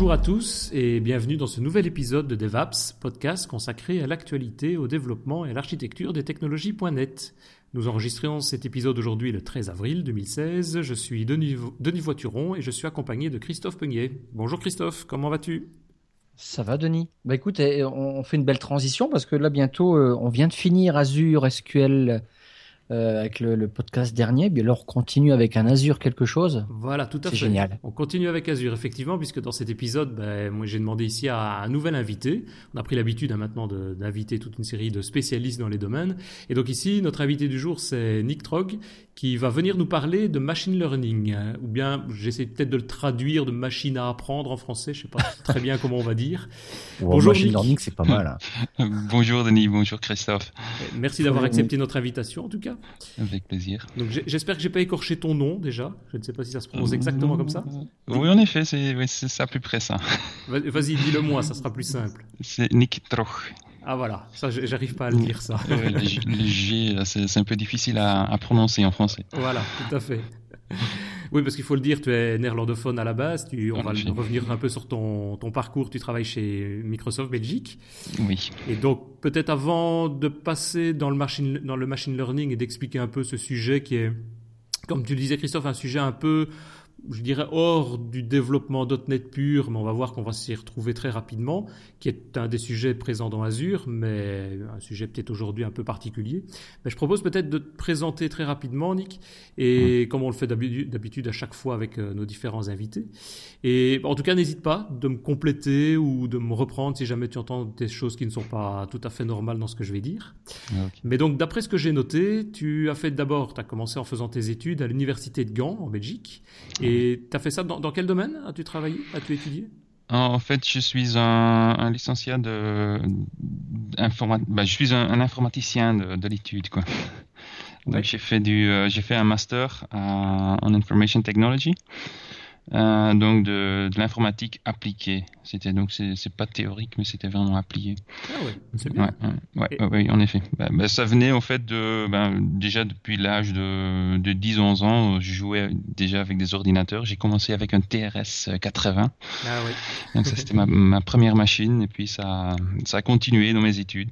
Bonjour à tous et bienvenue dans ce nouvel épisode de DevApps, podcast consacré à l'actualité, au développement et à l'architecture des technologies.net. Nous enregistrons cet épisode aujourd'hui le 13 avril 2016. Je suis Denis, Denis Voituron et je suis accompagné de Christophe Peugnier. Bonjour Christophe, comment vas-tu? Ça va Denis? Bah écoute, eh, on fait une belle transition parce que là bientôt euh, on vient de finir Azure SQL euh, avec le, podcast dernier. Bien alors, on continue avec un Azure quelque chose? Voilà, tout à fait. C'est génial. On continue avec Azure, effectivement, puisque dans cet épisode, ben, moi j'ai demandé ici à un nouvel invité. On a pris l'habitude hein, maintenant d'inviter toute une série de spécialistes dans les domaines. Et donc ici, notre invité du jour, c'est Nick Trog, qui va venir nous parler de machine learning. Hein. ou bien, j'essaie peut-être de le traduire de machine à apprendre en français. Je sais pas très bien comment on va dire. bonjour machine learning, c'est pas mal. Hein. bonjour Denis, bonjour Christophe. Merci d'avoir accepté notre invitation en tout cas. Avec plaisir. Donc j'espère que j'ai pas écorché ton nom déjà. Je ne sais pas si ça se prononce exactement comme ça. Oui, en effet, c'est oui, à peu près ça. Vas-y, dis-le moi, ça sera plus simple. C'est Nick Troch. Ah voilà, ça j'arrive pas à le dire ça. le, G, c'est un peu difficile à, à, prononcer en français. Voilà, tout à fait. Oui, parce qu'il faut le dire, tu es néerlandophone à la base. Tu, on va revenir un peu sur ton, ton, parcours. Tu travailles chez Microsoft Belgique. Oui. Et donc, peut-être avant de passer dans le machine, dans le machine learning et d'expliquer un peu ce sujet qui est, comme tu le disais, Christophe, un sujet un peu je dirais, hors du développement .NET pur, mais on va voir qu'on va s'y retrouver très rapidement, qui est un des sujets présents dans Azure, mais un sujet peut-être aujourd'hui un peu particulier. Mais je propose peut-être de te présenter très rapidement, Nick, et comme on le fait d'habitude à chaque fois avec euh, nos différents invités. Et en tout cas, n'hésite pas de me compléter ou de me reprendre si jamais tu entends des choses qui ne sont pas tout à fait normales dans ce que je vais dire. Mais donc, d'après ce que j'ai noté, tu as fait d'abord, tu as commencé en faisant tes études à l'université de Gand, en Belgique, et et tu as fait ça dans, quel domaine? As-tu travaillé? As-tu étudié? En fait, je suis un, un licencié de bah, je suis un, informaticien de, l'étude quoi. Donc j'ai fait du euh, j'ai fait un master en information technology euh, donc de, de l'informatique appliquée. C'était donc c'est pas théorique, mais c'était vraiment appliqué. Ah c'est bien. Ouais, ouais, en effet. Bah, bah, ça venait en fait de ben, déjà depuis l'âge de, de 10-11 ans, je jouais déjà avec des ordinateurs. J'ai commencé avec un TRS 80. Ah oui. Donc ça c'était ma, ma, première machine et puis ça ça a continué dans mes études.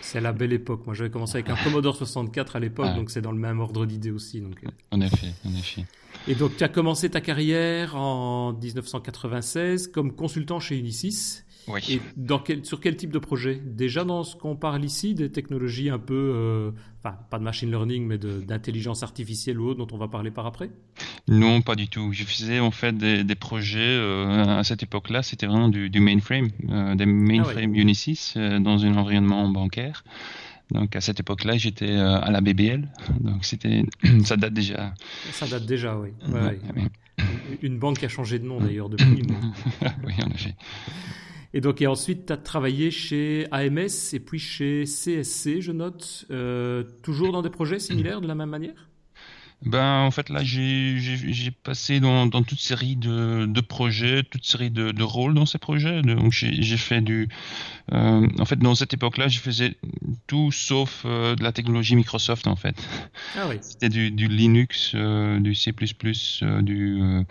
C'est la belle époque. Moi j'avais commencé avec un Commodore 64 à l'époque, ah. donc c'est dans le même ordre d'idée aussi. Donc. Euh. En effet, en effet. Et donc, tu as commencé ta carrière en 1996 comme consultant chez Unisys. Oui. Et dans quel, sur quel type de projet? Déjà dans ce qu'on parle ici, des technologies un peu, euh, enfin pas de machine learning, mais d'intelligence artificielle ou autre dont on va parler par après? Non, pas du tout. Je faisais en fait des, des projets euh, à cette époque-là, c'était vraiment du, du mainframe, euh, des mainframe ah Unisys dans un environnement bancaire. Donc à cette époque-là, j'étais euh, à la BBL, donc c'était, ça date déjà. Ça date déjà, oui. Une banque qui a changé de nom d'ailleurs depuis. oui, en effet. Et donc, et ensuite, tu as travaillé chez AMS et puis chez CSC, je note, euh, toujours dans des projets similaires de la même manière? Ben, en fait, là, j'ai passé dans, dans toute série de, de projets, toute série de, de rôles dans ces projets. Donc, j'ai fait du. Euh, en fait, dans cette époque-là, je faisais tout sauf euh, de la technologie Microsoft, en fait. Ah oui. C'était du, du, Linux, euh, du C, euh, du, euh,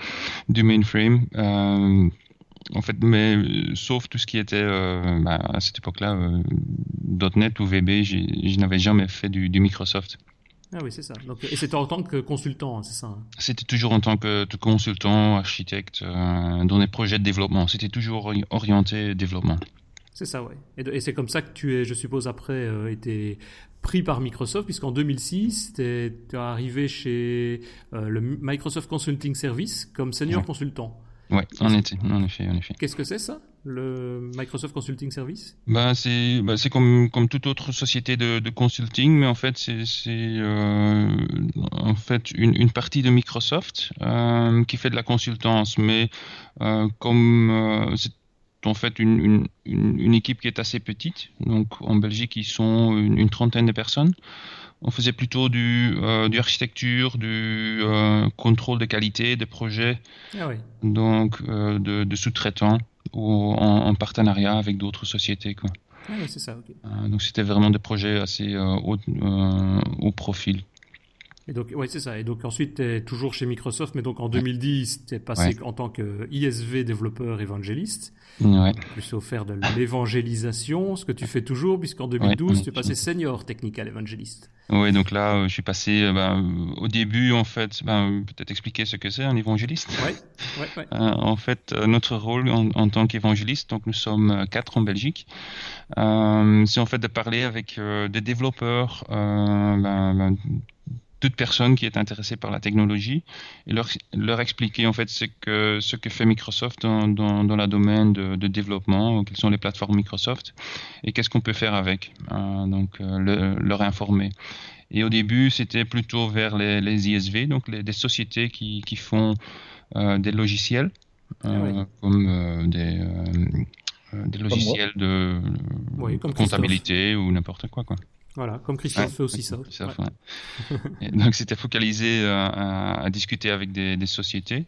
du mainframe. en fait, mais sauf tout ce qui était bah, à cette époque-là, .NET ou VB, je n'avais jamais fait du, du Microsoft. Ah oui, c'est ça. Donc, et c'était en tant que consultant, hein, c'est ça hein? C'était toujours en tant que, consultant, architecte, euh, dans des projets de développement. C'était toujours orienté développement. C'est ça, oui. Et, c'est comme ça que tu es, je suppose, après, euh, été pris par Microsoft, puisqu'en 2006, tu es arrivé chez euh, le Microsoft Consulting Service comme senior consultant. Oui, en, effet, en effet, en effet. Qu'est-ce que c'est ça le Microsoft Consulting Service? Bah, C'est bah, comme, comme toute autre société de, de consulting, mais en fait, c'est euh, en fait une, une, partie de Microsoft euh, qui fait de la consultance. Mais euh, comme c'est en fait une, une, une, équipe qui est assez petite, donc en Belgique, ils sont une, une trentaine de personnes on faisait plutôt du, euh, du architecture, du euh, contrôle de qualité des projets, ah oui. donc euh, de, de sous-traitants ou en, partenariat avec d'autres sociétés. Quoi. Ah oui, donc c'était vraiment des projets assez haut, haut, profil. Et donc, ouais, c'est ça. Et donc ensuite, tu es toujours chez Microsoft, mais donc en 2010, tu es passé en tant que ISV développeur évangéliste. Ouais. Plus au faire de l'évangélisation, ce que tu fais toujours, puisqu'en 2012, tu es passé senior technical évangéliste. Oui, donc là, euh, je suis passé euh, ben, au début, en fait, ben, peut-être expliquer ce que c'est un évangéliste. Oui, ouais, ouais. Euh, en fait, notre rôle en, tant qu'évangéliste, donc nous sommes quatre en Belgique, c'est en fait de parler avec des développeurs, ben toute personne qui est intéressée par la technologie et leur, leur expliquer en fait ce que, ce que fait Microsoft dans, dans, dans la domaine de, de, développement, quelles sont les plateformes Microsoft et qu'est-ce qu'on peut faire avec. Euh, donc euh, le, leur informer. Et au début, c'était plutôt vers les, les ISV, donc les, des sociétés qui, qui font euh, des logiciels, ah oui. comme des, des logiciels de oui, comptabilité ou n'importe quoi. quoi. Voilà, comme Christophe ouais, fait aussi ça. Ouais. donc c'était focalisé euh, à, à, discuter avec des, des sociétés.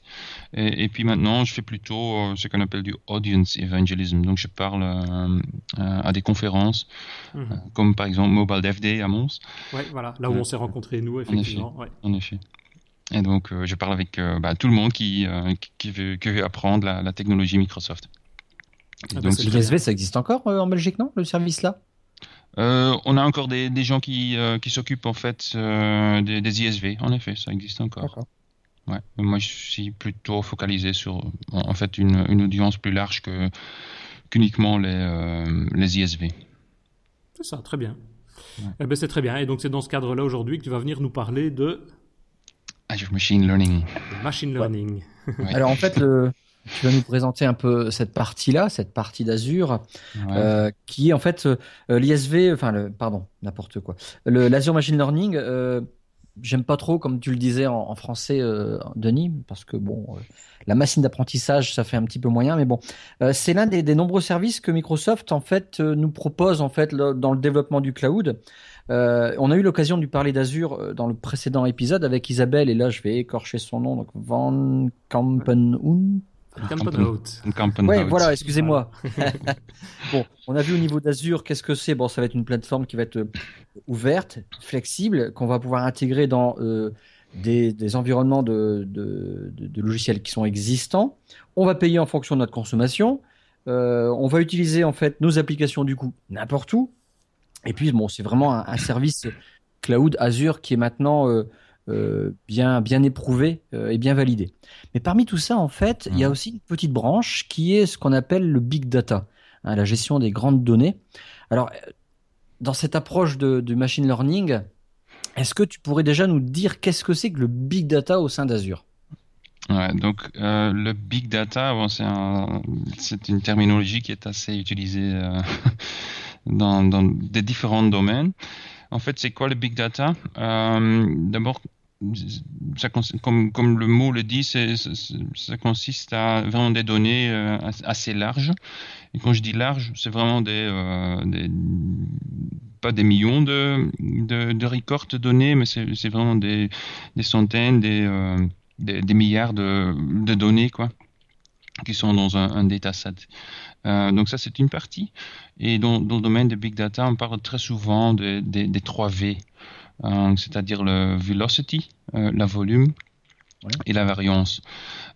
Et, et, puis maintenant, je fais plutôt euh, ce qu'on appelle du audience evangelism. Donc je parle euh, à des conférences, mm -hmm. comme par exemple Mobile Dev Day à Mons. Ouais, voilà, là où on s'est rencontrés nous, effectivement. En effet. En effet. Et donc je parle avec bah, tout le monde qui, qui, veut, qui veut apprendre la, la technologie Microsoft. Ah donc, bah, l'ISV, ça existe encore en Belgique, non, le service là euh, on a encore des, des gens qui, euh, qui s'occupent en fait euh, des, des, ISV. En effet, ça existe encore. Ouais. Moi, je suis plutôt focalisé sur en fait une, une audience plus large que qu'uniquement les, les ISV. C'est ça, très bien. Ouais. Eh ben, c'est très bien. Et donc c'est dans ce cadre-là aujourd'hui que tu vas venir nous parler de Azure Machine Learning. Machine Learning. Ouais. Alors en fait le tu vas nous présenter un peu cette partie-là, cette partie d'Azure, ouais. euh, qui est en fait euh, l'ISV, enfin, le, pardon, n'importe quoi. L'Azure Machine Learning, euh, j'aime pas trop, comme tu le disais en, en français, euh, Denis, parce que bon, la machine d'apprentissage, ça fait un petit peu moyen, mais bon, c'est l'un des, des, nombreux services que Microsoft en fait nous propose en fait le, dans le développement du cloud. Euh, on a eu l'occasion de parler d'Azure dans le précédent épisode avec Isabelle, et là je vais écorcher son nom, donc Van Ouais, voilà, excusez-moi. bon, on a vu au niveau d'Azure, qu'est-ce que c'est? Bon, ça va être une plateforme qui va être euh, ouverte, flexible, qu'on va pouvoir intégrer dans euh, des, des, environnements de, de, de, de, logiciels qui sont existants. On va payer en fonction de notre consommation. Euh, on va utiliser en fait nos applications du coup n'importe où. Et puis bon, c'est vraiment un, un, service cloud Azure qui est maintenant euh, euh, bien, bien éprouvé euh, et bien validé. Mais parmi tout ça, en fait, mmh. il y a mmh. aussi une petite branche qui est ce qu'on appelle le big data, hein, la gestion des grandes données. Alors, dans cette approche de, de machine learning, est-ce que tu pourrais déjà nous dire qu'est-ce que c'est que le big data au sein d'Azure? Ouais, donc euh, le big data, bon, c'est un, une terminologie qui est assez utilisée euh, dans, dans, des différents domaines. En fait, c'est quoi le big data? Euh, D'abord, ça, comme, comme, le mot le dit, ça consiste à vraiment des données euh, assez larges. Et quand je dis large, c'est vraiment des, euh, des, pas des millions de, de, de records de données, mais c'est, vraiment des, des centaines, des, euh, des, des, milliards de, de données, quoi qui sont dans un, un dataset. Donc ça, c'est une partie. Et dans, le domaine de big data, on parle très souvent des de, de 3 V. Euh, c'est-à-dire le velocity, euh, la volume ouais. et la variance.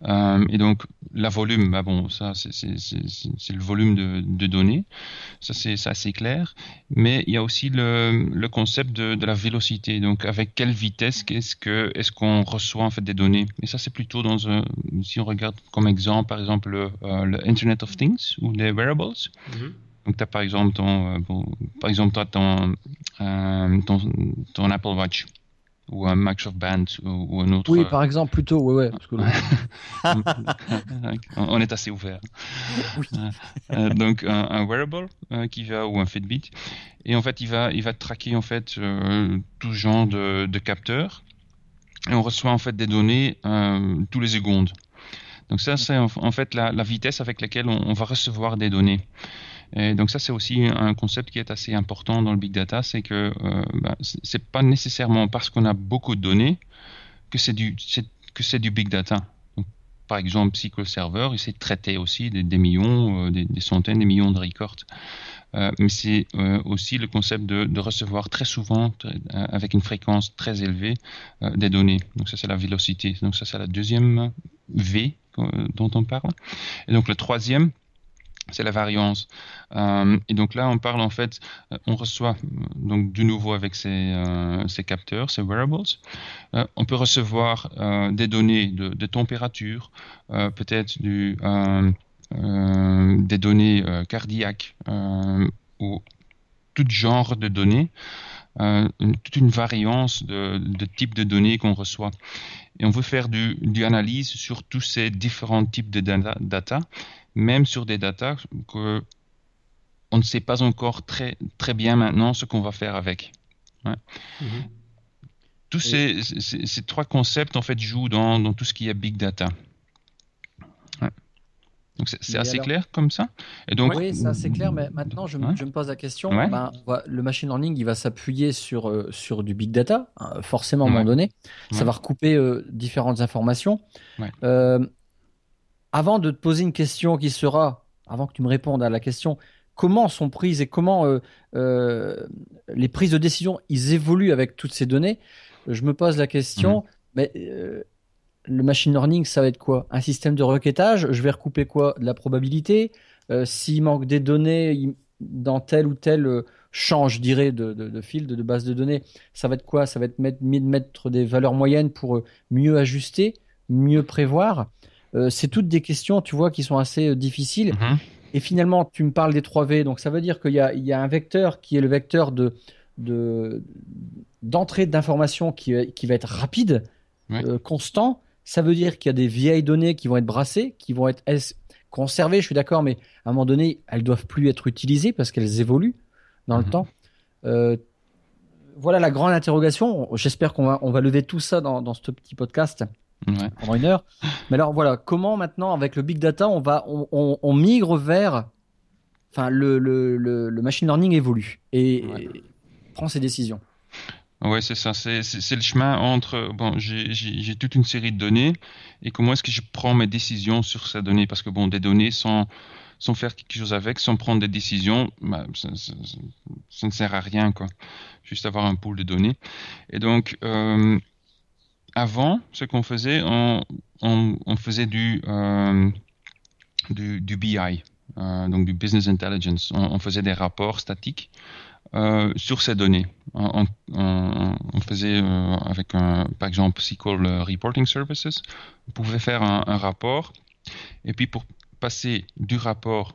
Euh, et donc la volume, bah bon, ça c'est le volume de, de données, ça c'est assez clair. Mais il y a aussi le, le concept de, de, la vélocité. Donc avec quelle vitesse est-ce que est-ce qu'on reçoit en fait des données? Et ça c'est plutôt dans un, si on regarde comme exemple par exemple le, euh, le Internet of Things ou les wearables. Mm -hmm. Donc, tu as par exemple ton, euh, bon, par exemple, toi, ton, euh, ton, ton, Apple Watch ou un Microsoft Band ou, ou, un autre. Oui, par exemple, plutôt, ouais, ouais. Parce que on est assez ouvert. Oui. Euh, donc, un, un wearable euh, qui va ou un Fitbit. Et en fait, il va, il va traquer en fait euh, tout genre de, de capteurs. Et on reçoit en fait des données tous les secondes. Donc ça, c'est en, en, fait la, la, vitesse avec laquelle on, on va recevoir des données. Et donc ça, c'est aussi un concept qui est assez important dans le big data, c'est que euh, bah, c'est pas nécessairement parce qu'on a beaucoup de données que c'est du du big data. Par exemple, SQL Server, il sait traiter aussi des, millions, des, centaines, des millions de records. mais c'est aussi le concept de, recevoir très souvent, avec une fréquence très élevée, des données. Donc ça, c'est la vélocité. Donc ça, c'est la deuxième V dont on parle. Et donc le troisième, c'est la variance. Euh, et donc là, on parle en fait, euh, on reçoit donc de nouveau avec ces, euh, ces capteurs, ces wearables, on peut recevoir des données de, température, peut-être du, des données cardiaques ou tout genre de données, toute une variance de, de types de données qu'on reçoit. Et on veut faire du, du, analyse sur tous ces différents types de data même sur des datas que on ne sait pas encore très, très bien maintenant ce qu'on va faire avec. Mhm. Tous ces, ces, trois concepts en fait jouent dans, dans, tout ce qui est big data. Donc c'est assez clair comme ça? Et donc, oui, c'est assez clair, mais maintenant je, me pose la question. Ben, le machine learning, il va s'appuyer sur, euh, sur du big data, hein, forcément à un moment donné. Ça va recouper euh, différentes informations. Euh, avant de te poser une question qui sera, avant que tu me répondes à la question, comment sont prises et comment euh, euh, les prises de décision ils évoluent avec toutes ces données, je me pose la question, mhm. mais euh, le machine learning, ça va être quoi? Un système de requêtage? Je vais recouper quoi? De la probabilité? S'il manque des données dans tel ou tel champ, je dirais, de, de, fil, de, base de données, ça va être quoi? Ça va être mettre, mettre des valeurs moyennes pour mieux ajuster, mieux prévoir? Euh, c'est toutes des questions, tu vois, qui sont assez euh, difficiles. Mhm. Et finalement, tu me parles des 3V, donc ça veut dire qu'il y a, un vecteur qui est le vecteur de, d'entrée d'informations qui, va être rapide, euh, constant. Ça veut dire qu'il y a des vieilles données qui vont être brassées, qui vont être conservées, je suis d'accord, mais à un moment donné, elles doivent plus être utilisées parce qu'elles évoluent dans le mhm. temps. voilà la grande interrogation. J'espère qu'on va, on va lever tout ça dans, dans ce petit podcast pendant une heure. Mais alors voilà, comment maintenant avec le big data on va on, migre vers enfin le, le, le, machine learning évolue et, prend ses décisions. Ouais, c'est ça. C'est le chemin entre bon, j'ai toute une série de données et comment est-ce que je prends mes décisions sur ces données? Parce que bon, des données sans sans faire quelque chose avec, sans prendre des décisions, bah, ça, ne sert à rien quoi. Juste avoir un pool de données. Et donc euh, avant, ce qu'on faisait, on, faisait du, euh, BI, euh, donc du Business Intelligence. On, faisait des rapports statiques euh, sur ces données. On, faisait avec, par exemple, SQL Reporting Services. On pouvait faire un, un, rapport. Et puis, pour passer du rapport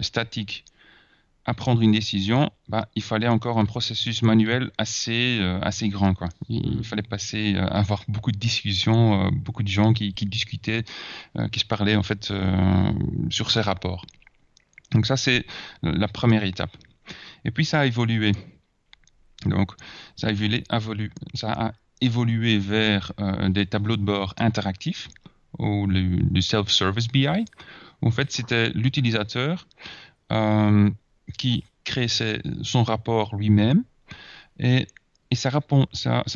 statique à prendre une décision, bah, il fallait encore un processus manuel assez, euh, assez grand. Quoi. Il, mm. fallait passer, euh, avoir beaucoup de discussions, euh, beaucoup de gens qui, qui discutaient, qui se parlaient en fait sur ces rapports. Donc ça, c'est la première étape. Et puis ça a évolué. Donc ça a évolué, ça a évolué vers des tableaux de bord interactifs ou le, self-service BI. En fait, c'était l'utilisateur qui crée son rapport lui-même. Et, ça,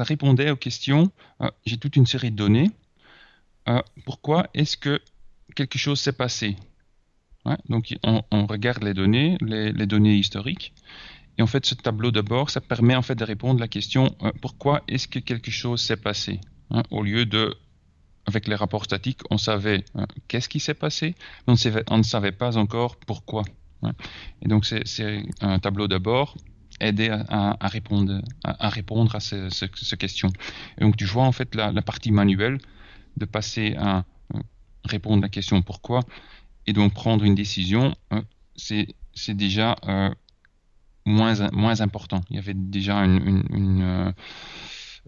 répondait aux questions, euh, j'ai toute une série de données, euh, pourquoi est-ce que quelque chose s'est passé? Donc on, regarde les données, les, données historiques, et en fait ce tableau de bord, ça permet en fait de répondre à la question euh, pourquoi est-ce que quelque chose s'est passé? Au lieu de avec les rapports statiques, on savait qu'est-ce qui s'est passé, mais on, ne savait pas encore pourquoi. Et donc c'est un tableau d'abord aider à, répondre à, répondre à ces, questions. Et donc tu vois en fait la, partie manuelle de passer à euh, répondre à la question pourquoi et donc prendre une décision, euh, c'est déjà euh, moins, moins important. Il y avait déjà une,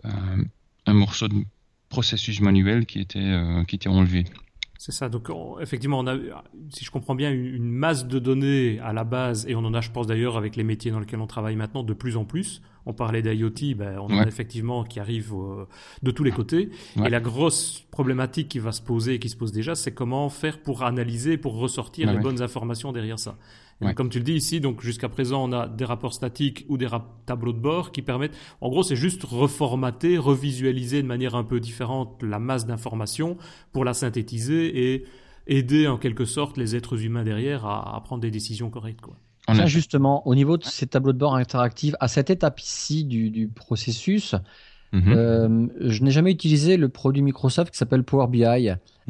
un morceau de processus manuel qui était, qui était enlevé. C'est ça. Donc, effectivement, on a, si je comprends bien, une, masse de données à la base, et on en a, je pense d'ailleurs, avec les métiers dans lesquels on travaille maintenant, de plus en plus. On parlait d'IoT, ben, on en a effectivement qui arrivent euh, de tous les côtés. Et la grosse problématique qui va se poser et qui se pose déjà, c'est comment faire pour analyser, pour ressortir les bonnes informations derrière ça. Comme tu le dis ici, donc jusqu'à présent, on a des rapports statiques ou des tableaux de bord qui permettent, en gros, c'est juste reformater, revisualiser de manière un peu différente la masse d'informations pour la synthétiser et aider en quelque sorte les êtres humains derrière à, prendre des décisions correctes. Quoi. Ça, justement, au niveau de ces tableaux de bord interactifs, à cette étape ici du, processus, mhm. euh, je n'ai jamais utilisé le produit Microsoft qui s'appelle Power BI.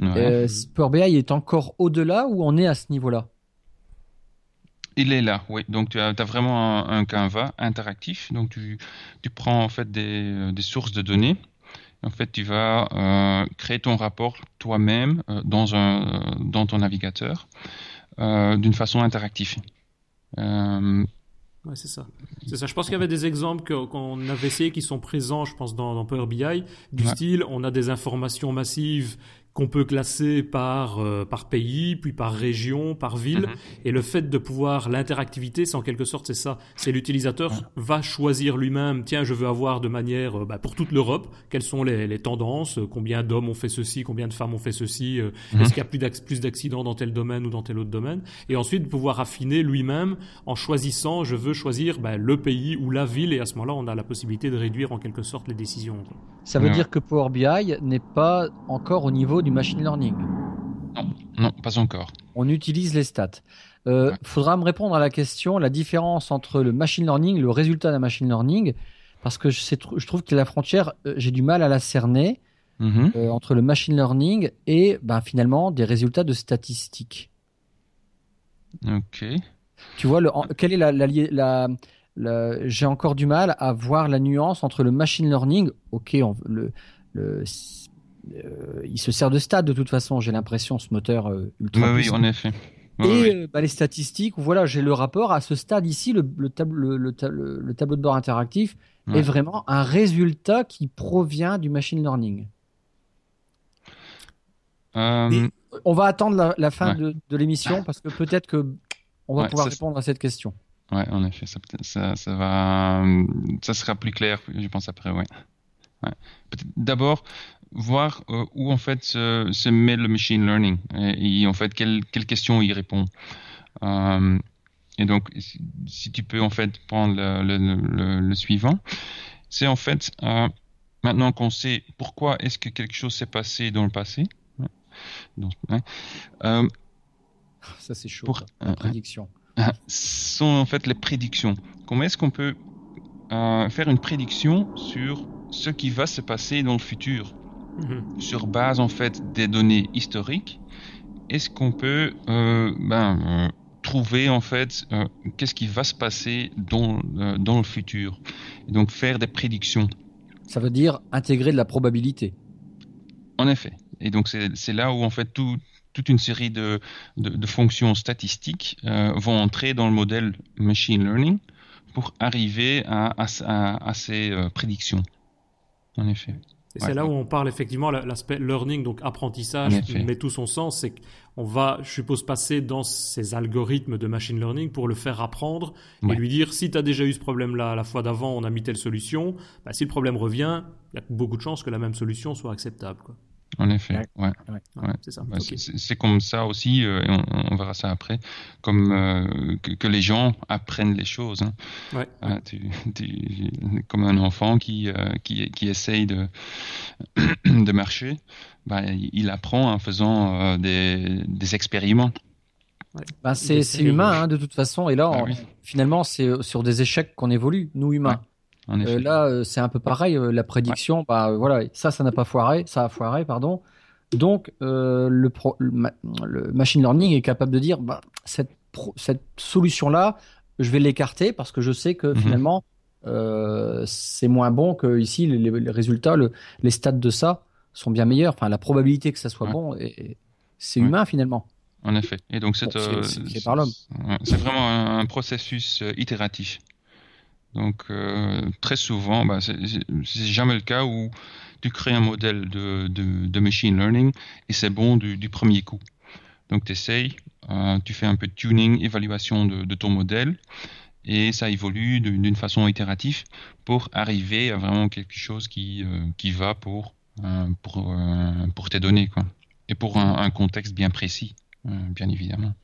Euh, Power BI est encore au-delà ou on est à ce niveau-là? Il est là, oui. Donc tu as, vraiment un, Canva interactif. Donc tu, prends en fait des, sources de données. En fait, tu vas euh, créer ton rapport toi-même euh, dans, un, dans ton navigateur euh, d'une façon interactive. Ouais, c'est ça. C'est ça. Je pense qu'il y avait des exemples qu'on avait essayé qui sont présents, je pense, dans, Power BI, du style, on a des informations massives qu'on peut classer par, euh, par pays, puis par région, par ville. Mhm. Et le fait de pouvoir, l'interactivité, c'est en quelque sorte, c'est ça. C'est l'utilisateur va choisir lui-même, tiens, je veux avoir de manière, euh, bah, pour toute l'Europe, quelles sont les, les tendances, euh, combien d'hommes ont fait ceci, combien de femmes ont fait ceci, mhm. est-ce qu'il y a plus d'accidents dans tel domaine ou dans tel autre domaine? Et ensuite, pouvoir affiner lui-même en choisissant, je veux choisir bah, le pays ou la ville, et à ce moment-là, on a la possibilité de réduire en quelque sorte les décisions. Ça veut dire que Power BI n'est pas encore au niveau du machine learning Non, non, pas encore. On utilise les stats. Il euh, faudra me répondre à la question, la différence entre le machine learning, le résultat d'un machine learning, parce que je, je trouve que la frontière, euh, j'ai du mal à la cerner mhm. euh, entre le machine learning et ben, finalement des résultats de statistiques. Ok. Tu vois, le, quelle est la, la, la j'ai encore du mal à voir la nuance entre le machine learning, ok, le, le, il se sert de stade de toute façon, j'ai l'impression, ce moteur euh, ultra. Oui, oui, en effet. et euh, bah, les statistiques, voilà, j'ai le rapport à ce stade ici, le, le, le, tableau de bord interactif est vraiment un résultat qui provient du machine learning. on va attendre la, fin de, l'émission parce que peut-être que on va pouvoir répondre à cette question. Ouais, en effet, ça, ça, va, ça sera plus clair, je pense après, ouais. D'abord, voir euh, où en fait se, met le machine learning et, en fait quelles quelle questions il répond. Euh, et donc, si, tu peux en fait prendre le, suivant, c'est en fait euh, maintenant qu'on sait pourquoi est-ce que quelque chose s'est passé dans le passé. Donc, ça c'est chaud. Pour, la prédiction. Sont en fait les prédictions. Comment est-ce qu'on peut faire une prédiction sur ce qui va se passer dans le futur? Mhm. sur base en fait des données historiques, est-ce qu'on peut euh, ben, euh, trouver en fait euh, qu'est-ce qui va se passer dans, dans le futur et donc faire des prédictions? Ça veut dire intégrer de la probabilité. En effet. Et donc c'est là où en fait toute une série de, de, fonctions statistiques vont entrer dans le modèle machine learning pour arriver à, à ces prédictions. En effet. Et c'est là où on parle effectivement l'aspect learning, donc apprentissage, qui met tout son sens. C'est qu'on va, je suppose, passer dans ces algorithmes de machine learning pour le faire apprendre et lui dire si tu as déjà eu ce problème-là la fois d'avant, on a mis telle solution. Bah, si le problème revient, il y a beaucoup de chances que la même solution soit acceptable. Quoi. En effet, ouais. C'est ça. Bah, c'est comme ça aussi, euh, et on, verra ça après, comme euh, que, les gens apprennent les choses. Hein. Ah, comme un enfant qui, euh, qui, qui, essaye de, de marcher, bah, il apprend en faisant des, des expériments. Bah, c'est humain hein, de toute façon, et là, ah finalement, c'est sur des échecs qu'on évolue, nous humains. Euh, là, euh, c'est un peu pareil. Euh, la prédiction, bah voilà, ça, ça n'a pas foiré, ça a foiré, pardon. Donc, le, le, machine learning est capable de dire, bah, cette, cette solution-là, je vais l'écarter parce que je sais que mhm. finalement, c'est moins bon que ici les, résultats, les stats de ça sont bien meilleurs. Enfin, la probabilité que ça soit bon, c'est humain finalement. En effet. Et donc, c'est par l'homme. C'est vraiment un processus itératif. Donc euh, très souvent, bah, c'est jamais le cas où tu crées un modèle de, de, machine learning et c'est bon du, du, premier coup. Donc tu essayes, euh, tu fais un peu de tuning, évaluation de, de ton modèle et ça évolue d'une façon itérative pour arriver à vraiment quelque chose qui, euh, qui va pour, pour, pour tes données quoi. et pour un contexte bien précis, bien évidemment.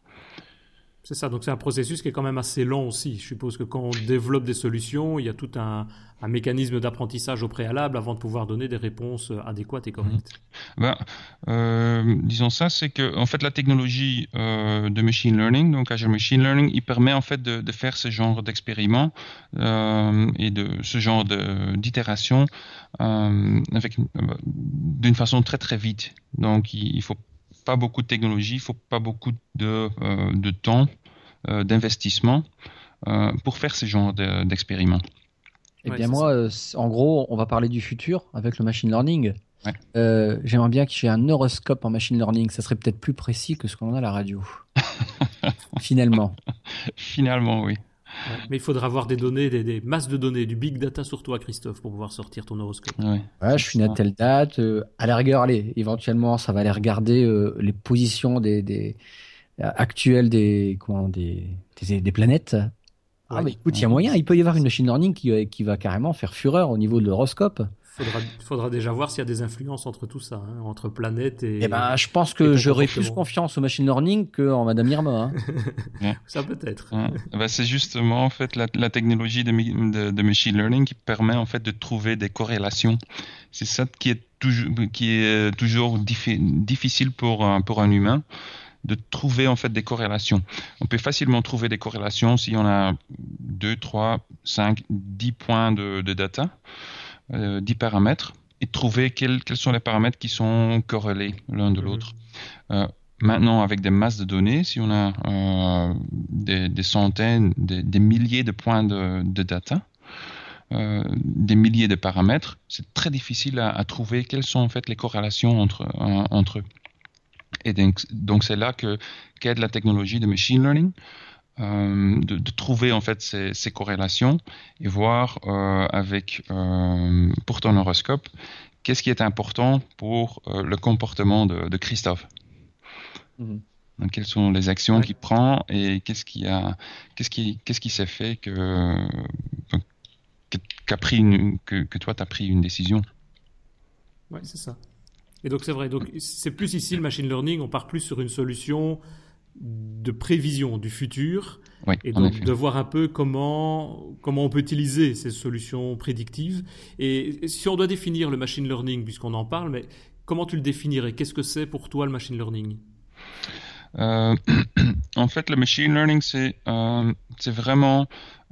C'est ça, donc c'est un processus qui est quand même assez lent aussi. Je suppose que quand on développe des solutions, il y a tout un, mécanisme d'apprentissage au préalable avant de pouvoir donner des réponses adéquates et correctes. Mhm. Ben, euh, disons ça, c'est que fait la technologie euh, de machine learning, donc Azure Machine Learning, il permet en fait de, faire ce genre d'expériments euh, et de ce genre d'itération d'une façon très très vite. Donc il, il faut pas beaucoup de technologie, il faut pas beaucoup de, euh, de temps, euh, d'investissement euh, pour faire ce genre d'expériments. Eh bien moi, en gros, on va parler du futur avec le machine learning. J'aimerais bien qu'il y ait un horoscope en machine learning. Ça serait peut-être plus précis que ce qu'on a à la radio. Finalement. Finalement, oui mais il faudra avoir des données, des, masses de données, du big data sur toi, Christophe, pour pouvoir sortir ton horoscope. Ouais. je suis né à telle date. Euh, à la rigueur, allez, éventuellement, ça va aller regarder euh, les positions des, des euh, actuelles des, comment, des, des, planètes. Ah, mais écoute, il y a moyen. Il peut y avoir une machine learning qui, qui va carrément faire fureur au niveau de l'horoscope. Faudra, faudra déjà voir s'il y a des influences entre tout ça, hein, entre planètes et. Eh ben, je pense que j'aurais plus confiance au machine learning qu'en Madame Irma. Hein. Ça peut-être. Bah, c'est justement en fait la, technologie de, de, machine learning qui permet en fait de trouver des corrélations. C'est ça qui est toujours, qui est toujours difficile pour un, pour un humain de trouver en fait des corrélations. On peut facilement trouver des corrélations si on a 2, 3, 5, 10 points de, de data. 10 euh, paramètres et trouver quels, quels, sont les paramètres qui sont corrélés l'un de mhm. l'autre. Euh, maintenant, avec des masses de données, si on a euh, des, des, centaines, des, des, milliers de points de, de data, euh, des milliers de paramètres, c'est très difficile à, à, trouver quelles sont en fait les corrélations entre, entre eux. Et donc, c'est là que qu'aide la technologie de machine learning euh, de, de, trouver en fait ces, ces corrélations et voir euh, avec euh, pour ton horoscope qu'est-ce qui est important pour euh, le comportement de, de Christophe? Mhm. Donc, quelles sont les actions qu'il prend et qu'est-ce qui a qu'est-ce qui qu'est-ce qui s'est fait que qu'a pris une, que, que toi tu as pris une décision? Oui, c'est ça. Et donc c'est vrai. Donc c'est plus ici le machine learning, on part plus sur une solution de prévision du futur et donc de voir un peu comment, comment on peut utiliser ces solutions prédictives. Et si on doit définir le machine learning, puisqu'on en parle, mais comment tu le définirais? Qu'est-ce que c'est pour toi le machine learning? Euh, En fait, le machine learning, c'est euh, vraiment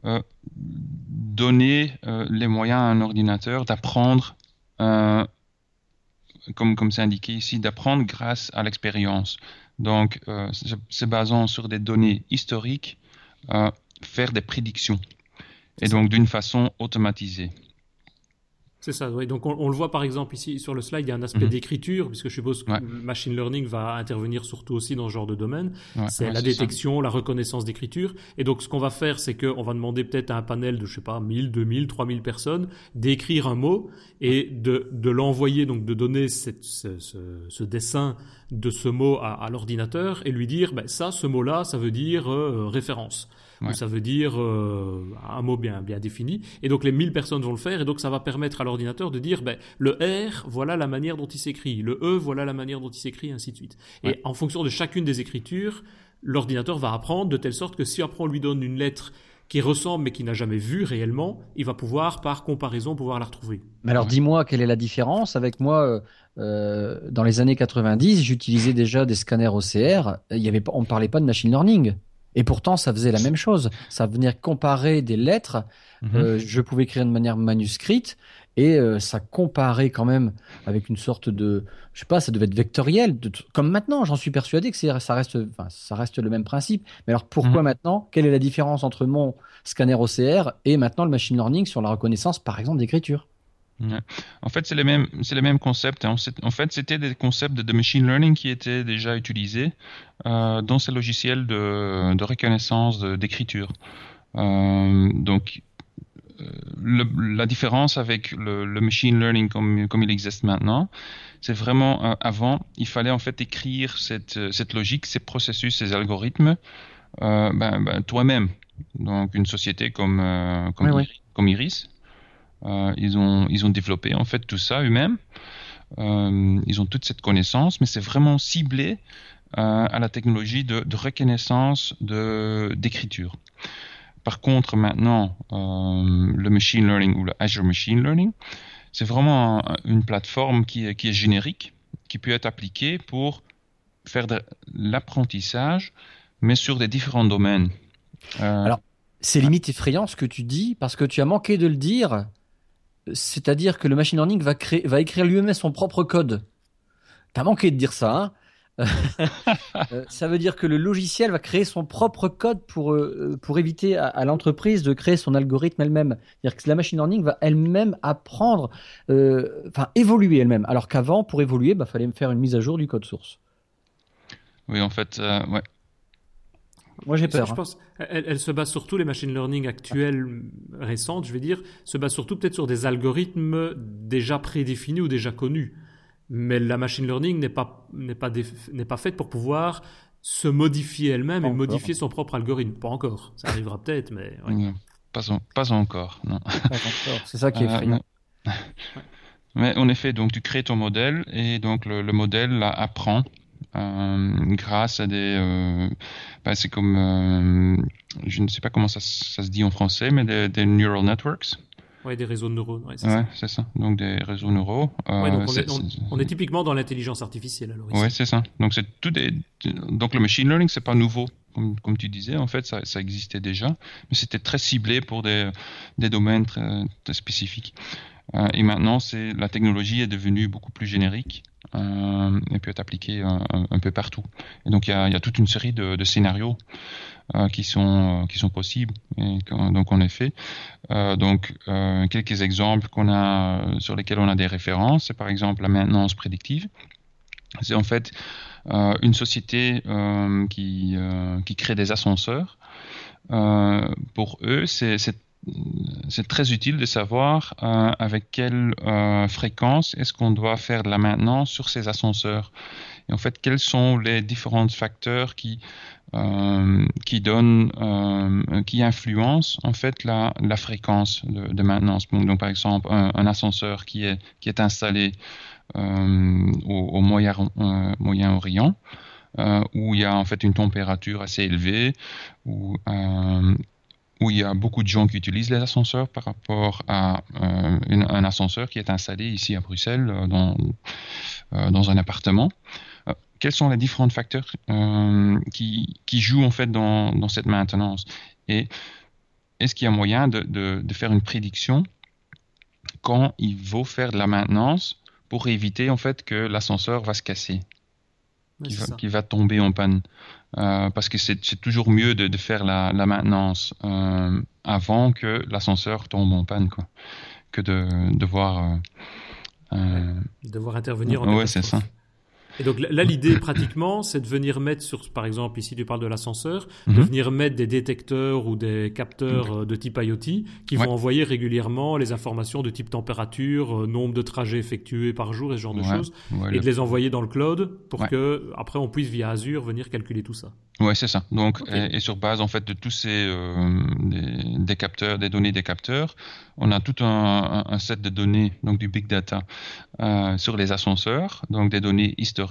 euh, donner les moyens à un ordinateur d'apprendre comme comme c'est indiqué ici, d'apprendre grâce à l'expérience. Donc, euh, c'est basant sur des données historiques, euh, faire des prédictions. Et donc, d'une façon automatisée. C'est ça, oui. Donc on, le voit par exemple ici sur le slide, il y a un aspect mhm. d'écriture, puisque je suppose que le machine learning va intervenir surtout aussi dans ce genre de domaine. c'est la détection, la reconnaissance d'écriture. Et donc ce qu'on va faire, c'est qu'on va demander peut-être à un panel de, je sais pas, 1000, 2000, 3000 personnes d'écrire un mot et de, de l'envoyer, donc de donner cette, ce, ce, dessin de ce mot à, à l'ordinateur et lui dire, ben, ça, ce mot-là, ça veut dire euh, référence ça veut dire euh, un mot bien, bien défini. Et donc les 1000 personnes vont le faire, et donc ça va permettre à l'ordinateur de dire, ben, le R, voilà la manière dont il s'écrit, le E, voilà la manière dont il s'écrit, ainsi de suite. Et en fonction de chacune des écritures, l'ordinateur va apprendre de telle sorte que si après on lui donne une lettre qui ressemble mais qui n'a jamais vu réellement, il va pouvoir, par comparaison, pouvoir la retrouver. Mais alors dis-moi, quelle est la différence Avec moi, euh, euh, dans les années 90, j'utilisais déjà des scanners OCR, il y avait, on ne parlait pas de machine learning. Et pourtant, ça faisait la même chose. Ça venait comparer des lettres. Mhm. Euh, je pouvais écrire de manière manuscrite et euh, ça comparait quand même avec une sorte de, je sais pas, ça devait être vectoriel, de, comme maintenant. J'en suis persuadé que ça reste, enfin, ça reste le même principe. Mais alors pourquoi mhm. maintenant? Quelle est la différence entre mon scanner OCR et maintenant le machine learning sur la reconnaissance, par exemple, d'écriture? En fait, c'est les mêmes, c'est les mêmes concepts. Hein. En fait, c'était des concepts de machine learning qui étaient déjà utilisés euh, dans ces logiciels de, de reconnaissance d'écriture. Euh, donc, euh, le, la différence avec le, le, machine learning comme, comme il existe maintenant, c'est vraiment euh, avant, il fallait en fait écrire cette, cette logique, ces processus, ces algorithmes ben, ben, toi-même. Donc, une société comme, comme, comme Iris ils, ont, ils ont développé en fait tout ça eux-mêmes. Euh, ils ont toute cette connaissance, mais c'est vraiment ciblé à la technologie de, de reconnaissance d'écriture. Par contre, maintenant, le machine learning ou le Azure Machine Learning, c'est vraiment une plateforme qui est, qui est générique, qui peut être appliquée pour faire de l'apprentissage, mais sur des différents domaines. Euh, Alors, c'est limite effrayant ce que tu dis, parce que tu as manqué de le dire. C'est-à-dire que le machine learning va, créer, va écrire lui-même son propre code. Tu as manqué de dire ça. Hein euh, ça veut dire que le logiciel va créer son propre code pour, euh, pour éviter à, l'entreprise de créer son algorithme elle-même. C'est-à-dire que la machine learning va elle-même apprendre, enfin évoluer elle-même. Alors qu'avant, pour évoluer, il bah, fallait faire une mise à jour du code source. Oui, en fait, ouais. Moi j'ai peur. Je hein. pense, elle, se base surtout les machine learning actuelles récentes, je vais dire, se base surtout peut-être sur des algorithmes déjà prédéfinis ou déjà connus. Mais la machine learning n'est pas n'est pas n'est pas faite pour pouvoir se modifier elle-même et modifier son propre algorithme. Pas encore. Ça arrivera peut-être, mais pas, pas encore. Non. Pas encore. C'est ça qui est euh, effrayant. mais... en effet, donc tu crées ton modèle et donc le, le modèle là, apprend euh, grâce à des, euh, bah, c'est comme, euh, je ne sais pas comment ça, ça, se dit en français, mais des, des neural networks. Oui, des réseaux de neurones. Ouais, c'est ça. Donc des réseaux neuraux. Ouais, donc on, est, on, est, typiquement dans l'intelligence artificielle alors. Oui, c'est ça. Donc c'est tout des. Donc le machine learning, c'est pas nouveau. Comme, comme, tu disais, en fait, ça, ça existait déjà, mais c'était très ciblé pour des, des domaines très, très spécifiques. Euh, et maintenant, c'est la technologie est devenue beaucoup plus générique euh, et peut être appliquée un, un, peu partout. Et donc, il y a, toute une série de, scénarios euh, qui sont qui sont possibles. Et donc, en effet, euh, donc quelques exemples qu'on a sur lesquels on a des références, c'est par exemple la maintenance prédictive. C'est en fait une société qui qui crée des ascenseurs. pour eux, c'est c'est très utile de savoir euh, avec quelle euh, fréquence est-ce qu'on doit faire de la maintenance sur ces ascenseurs? Et en fait, quels sont les différents facteurs qui euh, qui donnent, euh, qui influencent en fait la, la fréquence de, maintenance? Donc, par exemple, un, ascenseur qui est qui est installé euh, au, au, Moyen, Moyen-Orient. où il y a en fait une température assez élevée, où où il y a beaucoup de gens qui utilisent les ascenseurs par rapport à euh, un ascenseur qui est installé ici à Bruxelles euh, dans, euh, dans un appartement. quels sont les différents facteurs qui, qui, jouent en fait dans, dans cette maintenance? Et est-ce qu'il y a moyen de, de, de, faire une prédiction quand il faut faire de la maintenance pour éviter en fait que l'ascenseur va se casser, qui, va, qui va tomber en panne? Euh, parce que c'est toujours mieux de, de faire la, la maintenance euh, avant que l'ascenseur tombe en panne, quoi, que de devoir. Euh, devoir intervenir en Ouais, c'est ça. Et donc là, l'idée pratiquement, c'est de venir mettre sur, par exemple, ici tu parles de l'ascenseur, de mhm. venir mettre des détecteurs ou des capteurs euh, de type IoT qui vont envoyer régulièrement les informations de type température, euh, nombre de trajets effectués par jour et ce genre de choses, et de les envoyer dans le cloud pour que après on puisse via Azure venir calculer tout ça. Ouais, c'est ça. Donc, et, sur base en fait de tous ces euh, des, capteurs, des données des capteurs, on a tout un, un, set de données, donc du big data euh, sur les ascenseurs, donc des données historiques.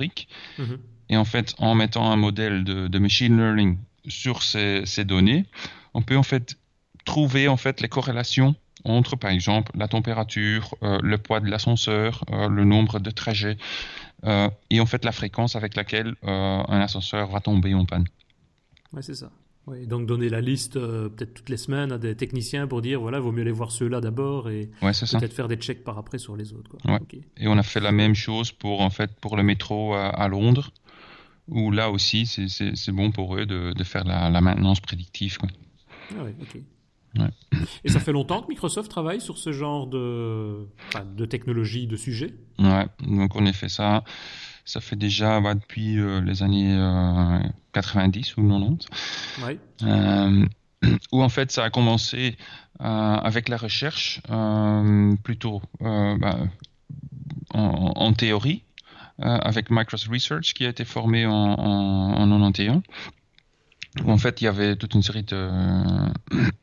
Mhm. Et en fait, en mettant un modèle de, de machine learning sur ces, ces, données, on peut en fait trouver en fait les corrélations entre, par exemple, la température, euh, le poids de l'ascenseur, euh, le nombre de trajets, euh, et en fait la fréquence avec laquelle un ascenseur va tomber en panne. Ouais, c'est ça. Donc donner la liste euh, peut-être toutes les semaines à des techniciens pour dire voilà, vaut mieux aller voir ceux-là d'abord et ouais, peut-être faire des checks par après sur les autres. Quoi. Ouais. Et on a fait la même chose pour en fait pour le métro à, à Londres, où là aussi c'est bon pour eux de, de faire la, la, maintenance prédictive. Quoi. Ah ouais. Et ça fait longtemps que Microsoft travaille sur ce genre de, enfin, de technologie, de sujet? Ouais, donc on a fait ça. Ça fait déjà bah, depuis euh, les années euh, 90 ou 90. Ouais. Euh, où en fait ça a commencé euh, avec la recherche euh, plutôt bah, en, en, théorie avec Microsoft Research qui a été formé en, en, en 91 en fait il y avait toute une série de,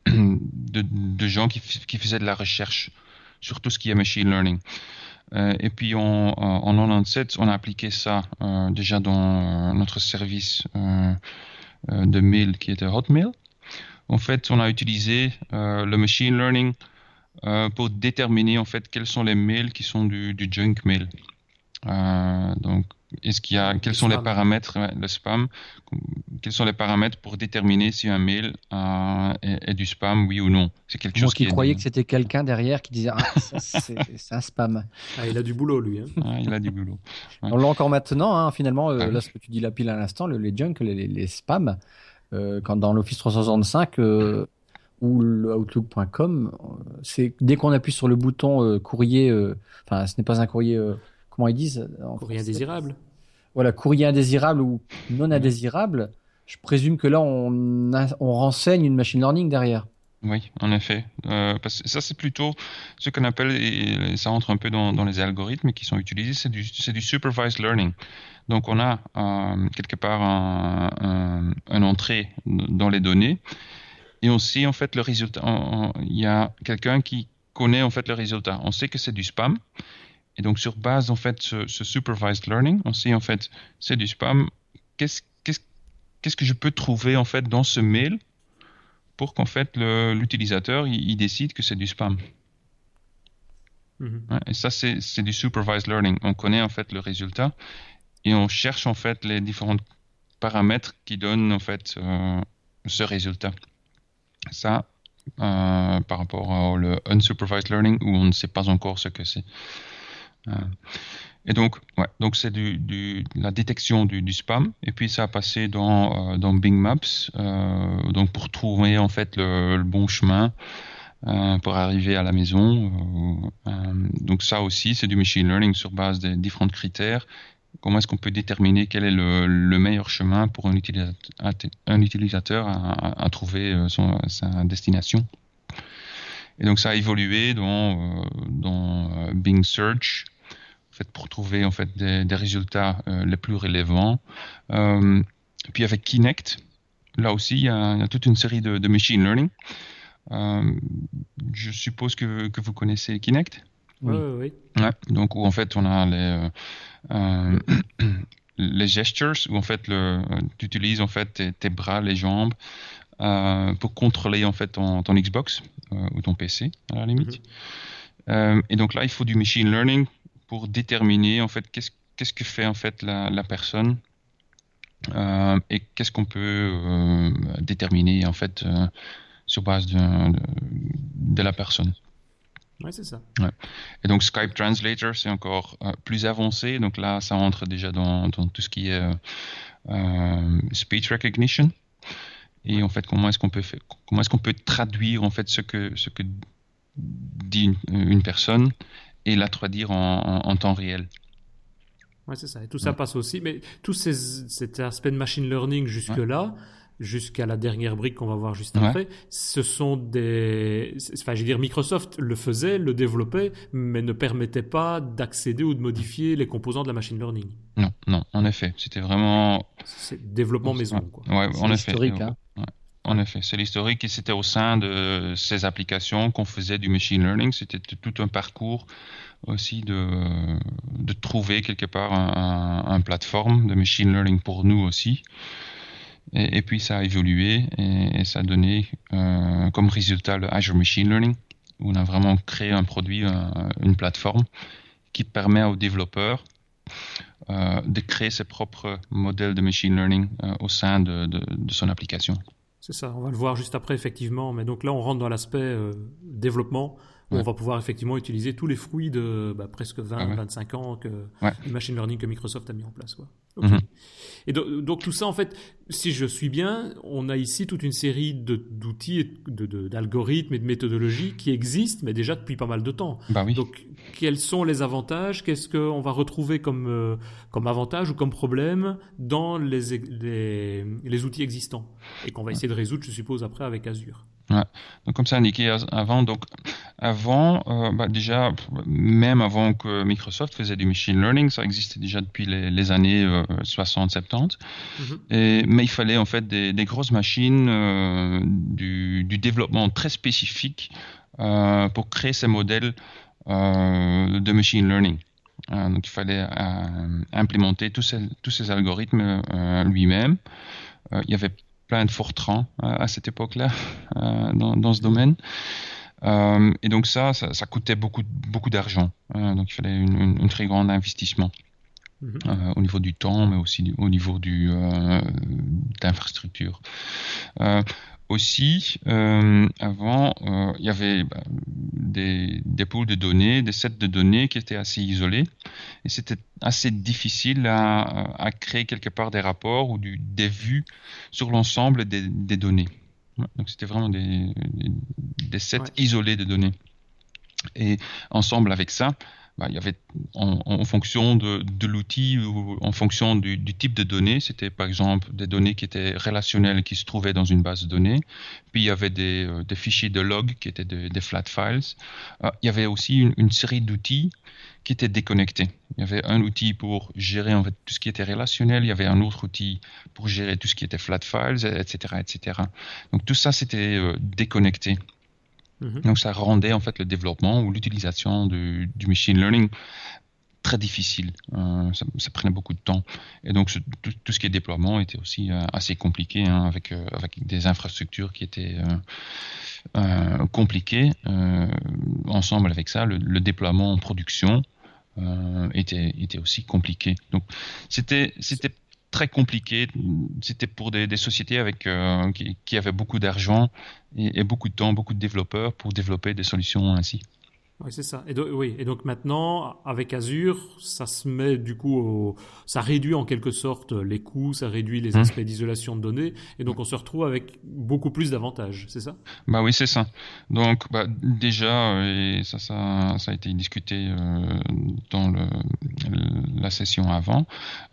de, de gens qui, qui, faisaient de la recherche sur tout ce qui est machine learning. Et puis en, en 97, on a appliqué ça déjà dans notre service de mail qui était Hotmail. En fait, on a utilisé le machine learning pour déterminer en fait quels sont les mails qui sont du, du junk mail. donc est-ce qu'il y a, quels sont les paramètres, le spam, quels sont les paramètres pour déterminer si un mail euh, est, du spam, oui ou non? C'est quelque chose qui. croyait que c'était quelqu'un derrière qui disait ah, c'est un spam. Ah, il a du boulot, lui. Hein. Ah, il a du boulot. On l'a encore maintenant, hein, finalement, euh, là, ce que tu dis la pile à l'instant, le, les junk, les, les spams, euh, quand dans l'Office 365 ou le Outlook.com, c'est dès qu'on appuie sur le bouton courrier, enfin, ce n'est pas un courrier comment ils disent Courrier indésirable. Voilà, courrier indésirable ou non indésirable. Je présume que là, on, on renseigne une machine learning derrière. Oui, en effet. Euh, parce que ça, c'est plutôt ce qu'on appelle, et ça rentre un peu dans, les algorithmes qui sont utilisés, c'est du, du, supervised learning. Donc, on a euh, quelque part un, entrée dans les données et on sait en fait le résultat. Il y a quelqu'un qui connaît en fait le résultat. On sait que c'est du spam et donc, sur base, en fait, ce, ce supervised learning, on sait, en fait, c'est du spam. Qu'est-ce qu'est-ce que je peux trouver, en fait, dans ce mail pour qu'en fait, l'utilisateur, il, décide que c'est du spam? Mm-hmm. Et ça, c'est du supervised learning. On connaît, en fait, le résultat et on cherche, en fait, les différents paramètres qui donnent, en fait, euh, ce résultat. Ça, euh, par rapport au unsupervised learning, où on ne sait pas encore ce que c'est. Euh, et donc, ouais, donc c'est du, la détection du, spam. Et puis ça a passé dans, euh, dans Bing Maps, euh, donc pour trouver en fait le, bon chemin pour arriver à la maison. Donc ça aussi, c'est du machine learning sur base des différents critères. Comment est-ce qu'on peut déterminer quel est le, le, meilleur chemin pour un utilisateur, à, trouver sa destination? Et donc ça a évolué dans, dans Bing Search pour trouver en fait des, résultats euh, les plus relevants. Euh, puis avec Kinect, là aussi, il y, a, toute une série de, machine learning. Euh, je suppose que, que, vous connaissez Kinect? Oui, oui. Ouais, donc où en fait on a les les gestures où en fait le, tu utilises en fait tes, bras, les jambes pour contrôler en fait ton, ton Xbox ou ton PC à la limite. Mhm. et donc là il faut du machine learning pour déterminer en fait qu'est-ce qu'est-ce que fait en fait la, la personne euh, et qu'est-ce qu'on peut euh, déterminer en fait euh, sur base de, de, la personne. Ouais, c'est ça. Ouais. Et donc Skype Translator, c'est encore plus avancé. Donc là, ça entre déjà dans, dans tout ce qui est speech recognition. Et en fait, comment est-ce qu'on peut faire, comment est-ce qu'on peut traduire en fait ce que ce que dit une, une personne et la traduire en, en, temps réel. Oui, c'est ça. Et tout ça passe aussi. Mais tout ces, cet aspect de machine learning jusque-là, jusqu'à la dernière brique qu'on va voir juste après, ce sont des. Enfin, je veux dire, Microsoft le faisait, le développait, mais ne permettait pas d'accéder ou de modifier les composants de la machine learning. Non, non, en effet. C'était vraiment. C'est développement maison. Quoi. Ouais, en effet. Historique, hein. En effet, c'est l'historique et c'était au sein de ces applications qu'on faisait du machine learning. C'était tout un parcours aussi de, de trouver quelque part un, un, plateforme de machine learning pour nous aussi. Et, puis ça a évolué et, ça a donné euh, comme résultat le Azure Machine Learning, où on a vraiment créé un produit, une plateforme qui permet aux développeurs euh, de créer ses propres modèles de machine learning euh, au sein de, de son application. C'est ça, on va le voir juste après, effectivement. Mais donc là, on rentre dans l'aspect euh, développement, où on va pouvoir effectivement utiliser tous les fruits de bah, presque 20, 25 ah ans que le machine learning que Microsoft a mis en place. Quoi. Mhm. Et donc, tout ça, en fait, si je suis bien, on a ici toute une série d'outils, d'algorithmes et de méthodologies qui existent, mais déjà depuis pas mal de temps. Bah oui. Donc, quels sont les avantages? Qu'est-ce qu'on va retrouver comme, euh, comme avantage ou comme problème dans les, les, les outils existants et qu'on va essayer de résoudre, je suppose, après avec Azure? Ouais. Donc comme ça indiqué avant, donc avant, euh, bah déjà, même avant que Microsoft faisait du machine learning, ça existait déjà depuis les, les années euh, 60-70. Mm-hmm. Et Mais il fallait en fait des, des grosses machines, euh, du, du, développement très spécifique euh, pour créer ces modèles euh, de machine learning. donc il fallait implémenter tous ces, tous ces algorithmes lui-même. il y avait plein de Fortran à cette époque-là dans, dans, ce domaine. et donc ça, ça, coûtait beaucoup, beaucoup d'argent. donc il fallait une, une très grand investissement. Mhm. Euh, au niveau du temps, mais aussi au niveau du euh, d'infrastructure. Euh, aussi, avant, il y avait bah, des, des pools de données, des sets de données qui étaient assez isolés, et c'était assez difficile à, à, créer quelque part des rapports ou du, des vues sur l'ensemble des, des, données. Donc c'était vraiment des, des, sets isolés de données. Et ensemble avec ça, bah, il y avait en, fonction de, l'outil ou en fonction du, type de données, c'était par exemple des données qui étaient relationnelles qui se trouvaient dans une base de données, puis il y avait des, euh, fichiers de log qui étaient des flat files. Euh, il y avait aussi une, série d'outils qui étaient déconnectés. Il y avait un outil pour gérer en fait tout ce qui était relationnel, il y avait un autre outil pour gérer tout ce qui était flat files, etc., etc. Donc tout ça c'était euh, déconnecté. Mhm. Donc ça rendait en fait le développement ou l'utilisation du, machine learning très difficile. Euh, ça, prenait beaucoup de temps. Et donc tout, ce qui est déploiement était aussi euh, assez compliqué hein, avec, euh, avec des infrastructures qui étaient compliquées. ensemble avec ça, le, déploiement en production était, était aussi compliqué. Donc c'était très compliqué. C'était pour des, sociétés avec euh, qui, avaient beaucoup d'argent et, beaucoup de temps, beaucoup de développeurs pour développer des solutions ainsi. Oui, c'est ça. Et donc, oui, et donc maintenant, avec Azure, ça se met du coup, ça réduit en quelque sorte les coûts, ça réduit les mmh. aspects d'isolation de données, et donc on se retrouve avec beaucoup plus d'avantages, c'est ça? Bah oui, c'est ça. Donc bah, déjà, et ça, ça, ça a été discuté euh, dans le, la session avant.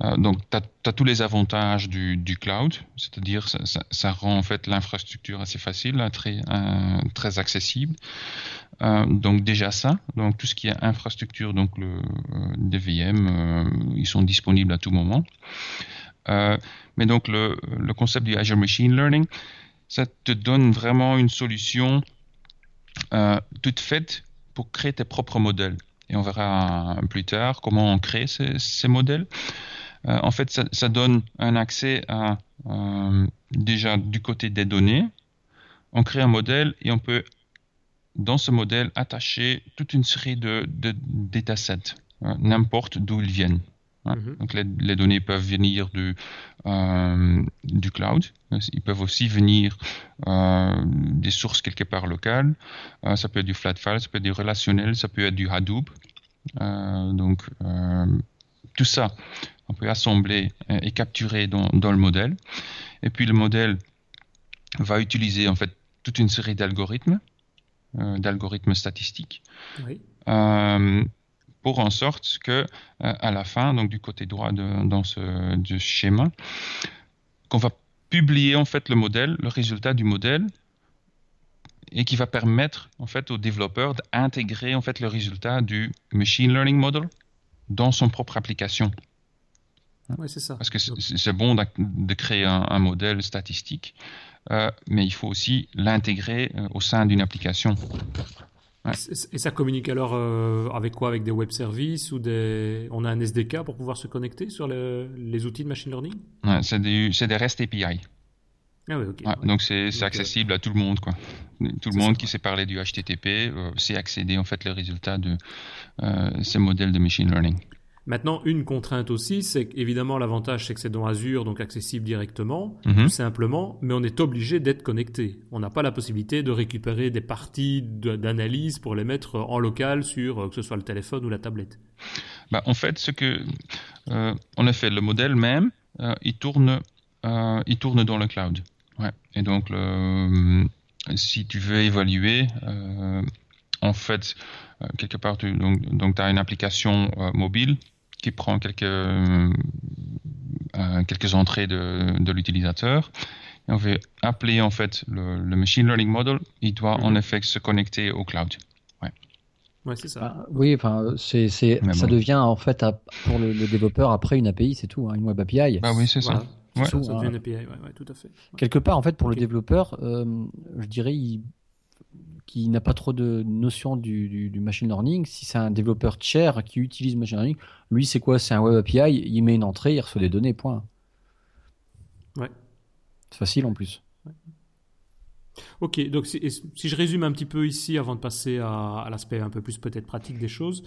Euh, donc tu as, tous les avantages du, du cloud, c'est-à-dire ça, ça, ça, rend en fait l'infrastructure assez facile, très, euh, très accessible. Euh, donc déjà ça, donc tout ce qui est infrastructure, donc le euh, des VM, euh, ils sont disponibles à tout moment. mais donc le, concept du Azure Machine Learning, ça te donne vraiment une solution toute faite pour créer tes propres modèles. Et on verra plus tard comment on crée ces, ces modèles. en fait, ça, ça, donne un accès à déjà du côté des données. On crée un modèle et on peut dans ce modèle attacher toute une série de, de datasets, hein, n'importe d'où ils viennent. Hein. Mhm. Donc les, données peuvent venir du, euh, du cloud, ils peuvent aussi venir euh, des sources quelque part locales, euh, ça peut être du flat file, ça peut être du relationnel, ça peut être du Hadoop. donc tout ça, on peut assembler et capturer dans, dans le modèle. Et puis le modèle va utiliser en fait toute une série d'algorithmes euh, d'algorithmes statistiques. Euh, pour en sorte que euh, à la fin, donc du côté droit de, dans ce schéma, qu'on va publier en fait le modèle, le résultat du modèle, et qui va permettre en fait aux développeurs d'intégrer en fait le résultat du machine learning model dans son propre application. Oui, c'est ça. Parce que c'est bon de créer un, modèle statistique, euh, mais il faut aussi l'intégrer euh, au sein d'une application. Et ça communique alors euh, avec quoi? Avec des web services ou des... On a un SDK pour pouvoir se connecter sur les outils de machine learning? Ouais, C'est des, des, REST API. Ah donc c'est accessible à tout le monde. Quoi. Tout le monde qui sait parler du HTTP sait accéder en fait les résultats de ces modèles de machine learning. Maintenant, une contrainte aussi, c'est qu'évidemment l'avantage c'est que c'est dans Azure, donc accessible directement, mhm. tout simplement, mais on est obligé d'être connecté. On n'a pas la possibilité de récupérer des parties d'analyse pour les mettre en local sur euh, que ce soit le téléphone ou la tablette. Bah, en fait, ce que, euh, en effet, le modèle même, euh, il tourne, il tourne dans le cloud. Ouais. Et donc, le, si tu veux évaluer, en fait, quelque part, tu, donc, donc tu as une application mobile qui prend quelques, euh, euh, quelques entrées de, de l'utilisateur. Et on veut appeler en fait le, le, machine learning model. Il doit en mhm. effet se connecter au cloud. Ouais. Ouais, c'est ça. Ah, oui, enfin, c'est, c'est, ça devient en fait pour le, développeur après une API, c'est tout, hein, une web API. Bah oui, c'est ça. Ouais. Ça, devient une API, ouais, tout à fait. Quelque part, en fait, pour le développeur, euh, je dirais, il qui n'a pas trop de notion du, du, machine learning, si c'est un développeur tiers qui utilise machine learning, lui c'est quoi? C'est un web API, il met une entrée, il reçoit des données, point. Ouais. C'est facile en plus. Ok, donc si, si, je résume un petit peu ici avant de passer à, à l'aspect un peu plus peut-être pratique des choses,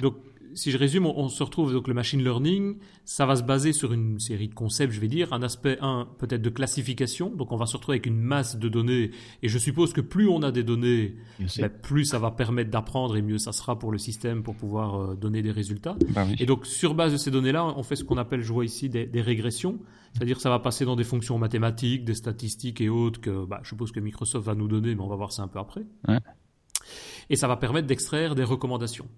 donc si je résume, on, se retrouve donc le machine learning, ça va se baser sur une série de concepts, je vais dire, un aspect un peut-être de classification, donc on va se retrouver avec une masse de données, et je suppose que plus on a des données, ben, plus ça va permettre d'apprendre et mieux ça sera pour le système pour pouvoir euh, donner des résultats. Bah et donc sur base de ces données-là, on fait ce qu'on appelle, je vois ici, des, régressions, c'est-à-dire ça va passer dans des fonctions mathématiques, des statistiques et autres que bah, je suppose que Microsoft va nous donner, mais on va voir ça un peu après. Et ça va permettre d'extraire des recommandations.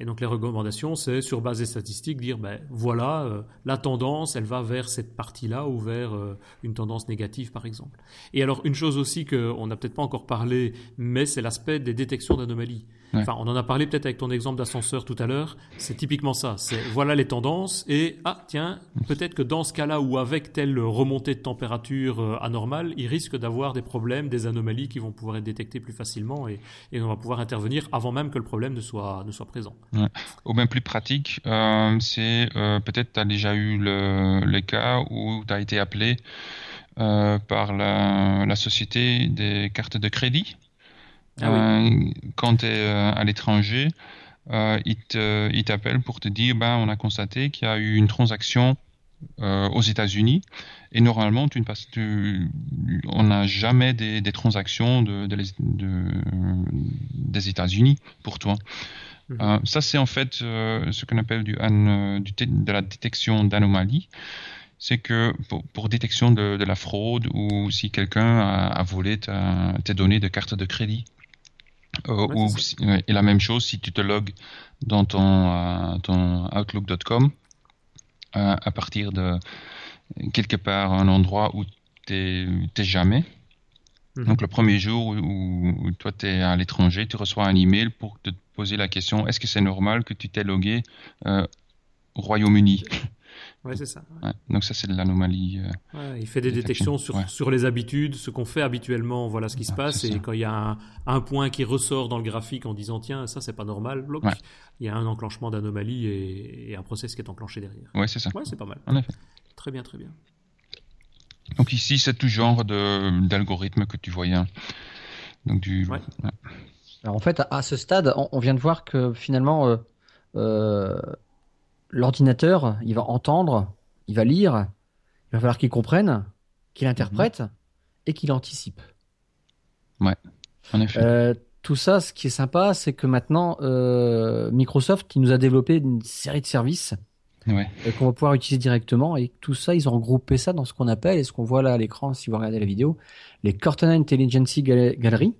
Et donc les recommandations, c'est sur base des statistiques dire, ben voilà, euh, la tendance, elle va vers cette partie-là ou vers euh, une tendance négative, par exemple. Et alors une chose aussi qu'on n'a peut-être pas encore parlé, mais c'est l'aspect des détections d'anomalies. Enfin, on en a parlé peut-être avec ton exemple d'ascenseur tout à l'heure. C'est typiquement ça. C'est voilà les tendances et ah tiens, peut-être que dans ce cas-là ou avec telle remontée de température euh, anormale, il risque d'avoir des problèmes, des anomalies qui vont pouvoir être détectées plus facilement et, et, on va pouvoir intervenir avant même que le problème ne soit ne soit présent. Ouais. Au même plus pratique, euh, c'est euh, peut-être tu as déjà eu le, cas où tu as été appelé par la, la société des cartes de crédit ah euh, quand tu es euh, à l'étranger, euh, il t'appelle pour te dire ben, on a constaté qu'il y a eu une transaction aux États-Unis et normalement tu ne passes, on n'a jamais des, transactions de, des États-Unis pour toi. Mhm. ça c'est en fait ce qu'on appelle du, de la détection d'anomalies c'est que pour, détection de, la fraude ou si quelqu'un a, volé tes données de carte de crédit. Euh, et la même chose, si tu te logs dans ton, euh, ton Outlook.com, euh, à partir de quelque part un endroit où tu n'es jamais. Mhm. Donc le premier jour où, toi tu es à l'étranger, tu reçois un email pour te poser la question est-ce que c'est normal que tu t'es logué au Royaume-Uni? Ouais, c'est ça. donc ça, c'est de l'anomalie. Euh, il fait des détections sur, sur les habitudes, ce qu'on fait habituellement, voilà ce qui se passe. Et quand il y a un, un, point qui ressort dans le graphique en disant tiens, ça c'est pas normal, bloc, il y a un enclenchement d'anomalie et, un process qui est enclenché derrière. Ouais, c'est ça. Ouais, c'est pas mal. En effet. Très bien, très bien. Donc ici, c'est tout genre d'algorithme que tu voyais. Hein. Donc du. Alors en fait, à, ce stade, on, vient de voir que finalement. Euh, euh, l'ordinateur, il va entendre, il va lire, il va falloir qu'il comprenne, qu'il interprète et qu'il anticipe. Ouais, en effet. Euh, tout ça, ce qui est sympa, c'est que maintenant, euh, Microsoft, qui nous a développé une série de services ouais. Euh, qu'on va pouvoir utiliser directement, et tout ça, ils ont regroupé ça dans ce qu'on appelle, et ce qu'on voit là à l'écran, si vous regardez la vidéo, les Cortana Intelligence Gallery.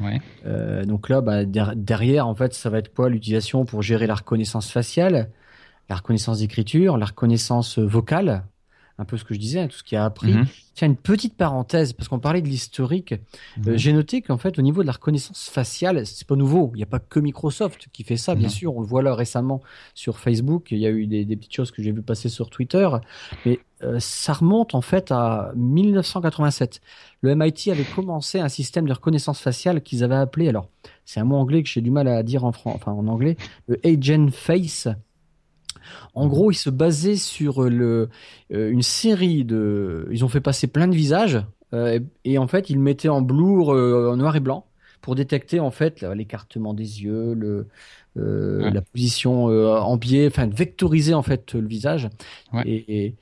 Ouais. Euh, donc là, bah, derrière, en fait, ça va être quoi l'utilisation pour gérer la reconnaissance faciale, la reconnaissance d'écriture, la reconnaissance vocale, un peu ce que je disais, hein, tout ce qui a appris. Mhm. Tiens, une petite parenthèse, parce qu'on parlait de l'historique. Euh, mhm. J'ai noté qu'en fait, au niveau de la reconnaissance faciale, c'est pas nouveau. Il n'y a pas que Microsoft qui fait ça, bien sûr. On le voit là récemment sur Facebook. Il y a eu des, petites choses que j'ai vu passer sur Twitter. Mais euh, ça remonte en fait à 1987. Le MIT avait commencé un système de reconnaissance faciale qu'ils avaient appelé, alors c'est un mot anglais que j'ai du mal à dire en, enfin, en anglais, le Agent Face. En gros, ils se basaient sur le, euh, une série de. Ils ont fait passer plein de visages euh, et, en fait, ils mettaient en blur, euh, en noir et blanc, pour détecter en fait l'écartement des yeux, le, la position en biais, enfin vectoriser en fait le visage. et,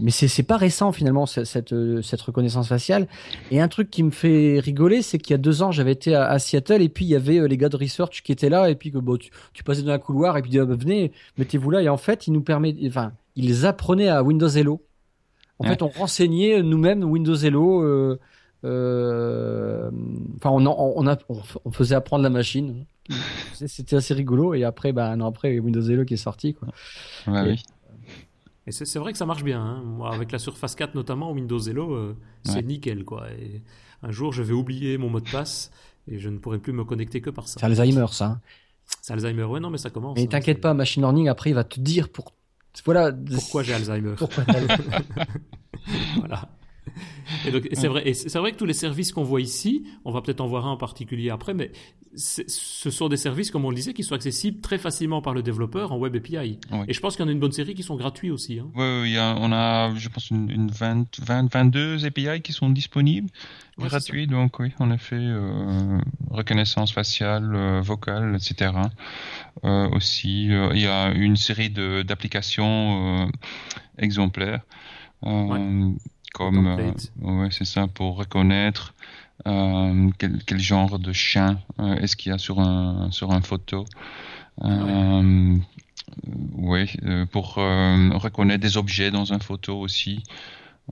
mais c'est pas récent finalement cette, euh, cette, reconnaissance faciale. Et un truc qui me fait rigoler, c'est qu'il y a deux ans, j'avais été à, Seattle et puis il y avait euh, les gars de research qui étaient là et puis que bon, tu, passais dans un couloir et puis ah, bah, venez, mettez-vous là. Et en fait, ils nous permet, enfin, ils apprenaient à Windows Hello. En fait, on renseignait nous-mêmes Windows Hello. Euh, euh, enfin, on, on, a, on, faisait apprendre la machine. C'était assez rigolo. Et après, bah, un an après, Windows Hello qui est sorti. Quoi. Ouais, oui. Et c'est vrai que ça marche bien. Hein. Moi, avec la Surface 4 notamment, Windows Hello, euh, c'est nickel. quoi. Et un jour, je vais oublier mon mot de passe et je ne pourrai plus me connecter que par ça. C'est Alzheimer, ça. Hein. C'est Alzheimer, ouais, non, mais ça commence. Mais hein, t'inquiète pas, machine learning, après, il va te dire pour. Voilà. Pourquoi j'ai Alzheimer? Pourquoi voilà. Et donc, c'est vrai, et c'est vrai que tous les services qu'on voit ici, on va peut-être en voir un en particulier après, mais ce sont des services, comme on le disait, qui sont accessibles très facilement par le développeur en Web API. Et je pense qu'il y en a une bonne série qui sont gratuits aussi. Hein. Oui, on a, je pense, une, 20, 22 API qui sont disponibles, gratuits. Donc oui, en effet, euh, reconnaissance faciale, euh, vocale, etc. Euh, aussi, il y a une série d'applications exemplaires. Comme, ouais, c'est ça, pour reconnaître euh, quel, quel, genre de chien euh, est-ce qu'il y a sur un sur un photo euh, oui pour reconnaître des objets dans un photo aussi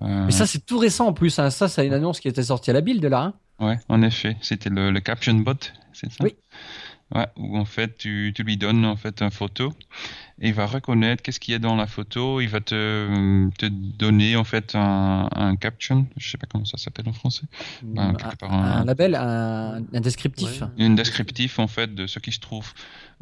mais ça c'est tout récent en plus hein. ça c'est une annonce qui était sortie à la build là hein. ouais en effet c'était le, le caption bot c'est ça? Oui. Ouais, où en fait tu, tu, lui donnes en fait une photo il va reconnaître qu'est-ce qu'il y a dans la photo, il va te, te donner en fait un, un caption, je sais pas comment ça s'appelle en français. Ben, un, un, label, un, un descriptif. Ouais. Un descriptif en fait de ce qui se trouve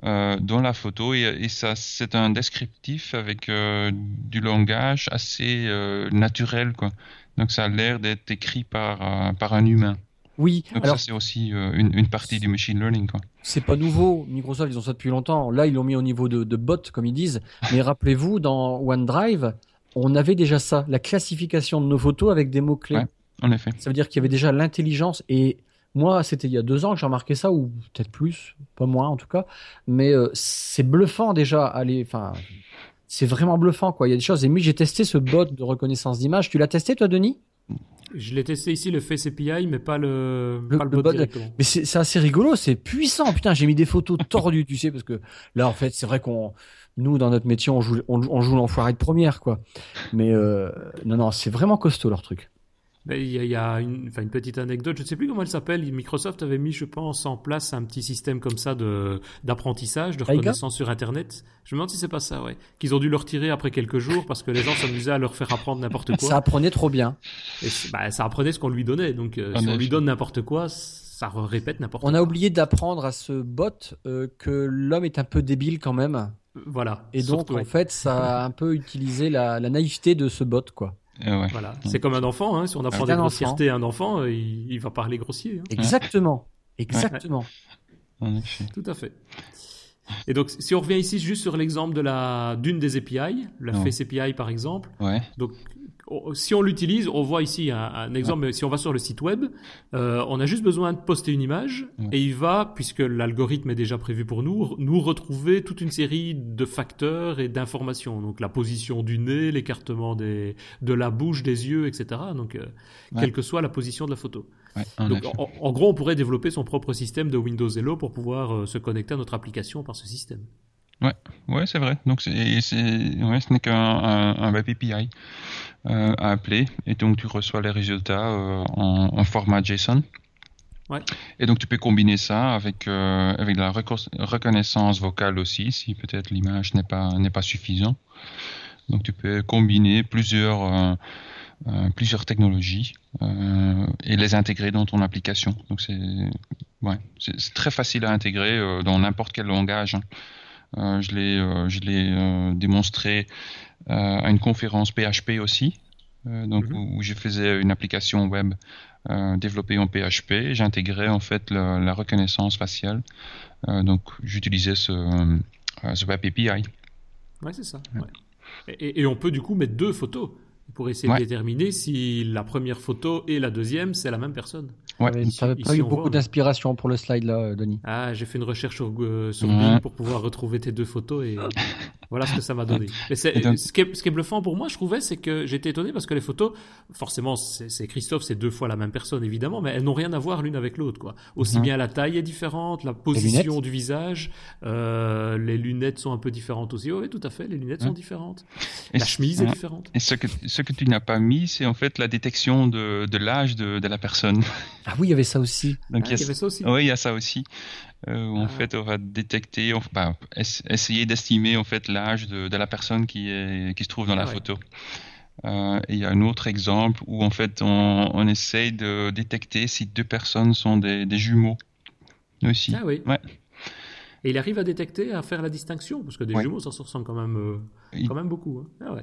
euh, dans la photo et, et ça c'est un descriptif avec euh, du langage assez euh, naturel quoi. Donc ça a l'air d'être écrit par, euh, par un humain. Oui, Donc alors ça c'est aussi euh, une, une, partie du machine learning. Quoi. C'est pas nouveau. Microsoft ils ont ça depuis longtemps. Là ils l'ont mis au niveau de, de bot comme ils disent. Mais rappelez-vous dans OneDrive on avait déjà ça, la classification de nos photos avec des mots clés. Ouais, en effet. Ça veut dire qu'il y avait déjà l'intelligence et moi, c'était il y a deux ans que j'ai remarqué ça, ou peut-être plus, pas moins en tout cas. Mais euh, c'est bluffant déjà. Allez, enfin, c'est vraiment bluffant quoi. Il y a des choses. Et moi, j'ai testé ce bot de reconnaissance d'image. Tu l'as testé toi, Denis? Je l'ai testé ici, le Face API, mais pas le, le, pas le, le bot. Mais c'est assez rigolo, c'est puissant. Putain, j'ai mis des photos tordues, tu sais, parce que là, en fait, c'est vrai qu'on, nous, dans notre métier, on joue, on, on joue l'enfoiré de première, quoi. Mais euh, non, non, c'est vraiment costaud leur truc. Il y a, il y a une, enfin une, petite anecdote, je ne sais plus comment elle s'appelle. Microsoft avait mis, je pense, en place un petit système comme ça de d'apprentissage, de reconnaissance sur Internet. Je me demande si c'est pas ça, ouais. Qu'ils ont dû le retirer après quelques jours parce que les gens s'amusaient à leur faire apprendre n'importe quoi. Ça apprenait trop bien. Et bah, ça apprenait ce qu'on lui donnait. Donc, euh, si on lui donne n'importe quoi, ça répète n'importe quoi. On a oublié d'apprendre à ce bot euh, que l'homme est un peu débile quand même. Voilà. Et donc, Surtout, en ouais. fait, ça a un peu utilisé la, la naïveté de ce bot, quoi. Ouais. Voilà, c'est comme un enfant. Hein. Si on apprend des grossièretés à un enfant, euh, il, il, va parler grossier. Hein. Exactement, exactement. Ouais. Tout à fait. Et donc, si on revient ici juste sur l'exemple de la d'une des API, la ouais. Face API par exemple. Ouais. Donc, si on l'utilise, on voit ici un, un exemple, ouais. si on va sur le site web, euh, on a juste besoin de poster une image ouais. et il va, puisque l'algorithme est déjà prévu pour nous, nous retrouver toute une série de facteurs et d'informations. Donc la position du nez, l'écartement des, de la bouche, des yeux, etc. Donc, euh, ouais. quelle que soit la position de la photo. Donc, en, en, gros, on pourrait développer son propre système de Windows Hello pour pouvoir euh, se connecter à notre application par ce système. Ouais, ouais, c'est vrai. Donc c'est, ouais, ce n'est qu'un un, un web API euh, à appeler, et donc tu reçois les résultats euh, en, en, format JSON. Ouais. Et donc tu peux combiner ça avec euh, avec la reconnaissance vocale aussi, si peut-être l'image n'est pas n'est pas suffisant. Donc tu peux combiner plusieurs plusieurs technologies et les intégrer dans ton application. Donc c'est ouais, c'est très facile à intégrer dans n'importe quel langage. Hein. Je l'ai, je l'ai démontré à une conférence PHP aussi, donc mm -hmm. où, je faisais une application web développée en PHP. J'intégrais en fait la, la reconnaissance faciale. donc j'utilisais ce, ce Web API. Ouais, c'est ça. Ouais. Et, et, on peut du coup mettre deux photos pour essayer ouais. de déterminer si la première photo et la deuxième, c'est la même personne. Ouais. Tu n'avais pas eu beaucoup d'inspiration pour le slide là, Denis. Ah, j'ai fait une recherche sur, euh, sur Bing pour pouvoir retrouver tes deux photos et voilà ce que ça m'a donné. Mais donc... ce, qui est, ce qui est bluffant pour moi, je trouvais, c'est que j'étais étonné parce que les photos, forcément, c'est Christophe, c'est deux fois la même personne évidemment, mais elles n'ont rien à voir l'une avec l'autre. quoi. Aussi mmh. bien la taille est différente, la position du visage, euh, les lunettes sont un peu différentes aussi. Oui, tout à fait, les lunettes sont différentes. Et la chemise est différente. Et ce que, ce que tu n'as pas mis, c'est en fait la détection de, de l'âge de, de la personne. Ah oui, il y avait ça aussi. Donc, ah, il, y a, il y avait ça aussi. Oui, il y a ça aussi. Euh, où ah. en fait, on va détecter, on, bah, essayer d'estimer en fait l'âge de, de, la personne qui, est, qui se trouve dans la ouais. photo. Euh, et il y a un autre exemple où en fait on, on essaye de détecter si deux personnes sont des, des jumeaux aussi. Ah oui. Ouais. Et il arrive à détecter, à faire la distinction, parce que des Ouais. jumeaux, ça se ressemble quand même, euh, Il- quand même beaucoup. hein. Ah, ouais.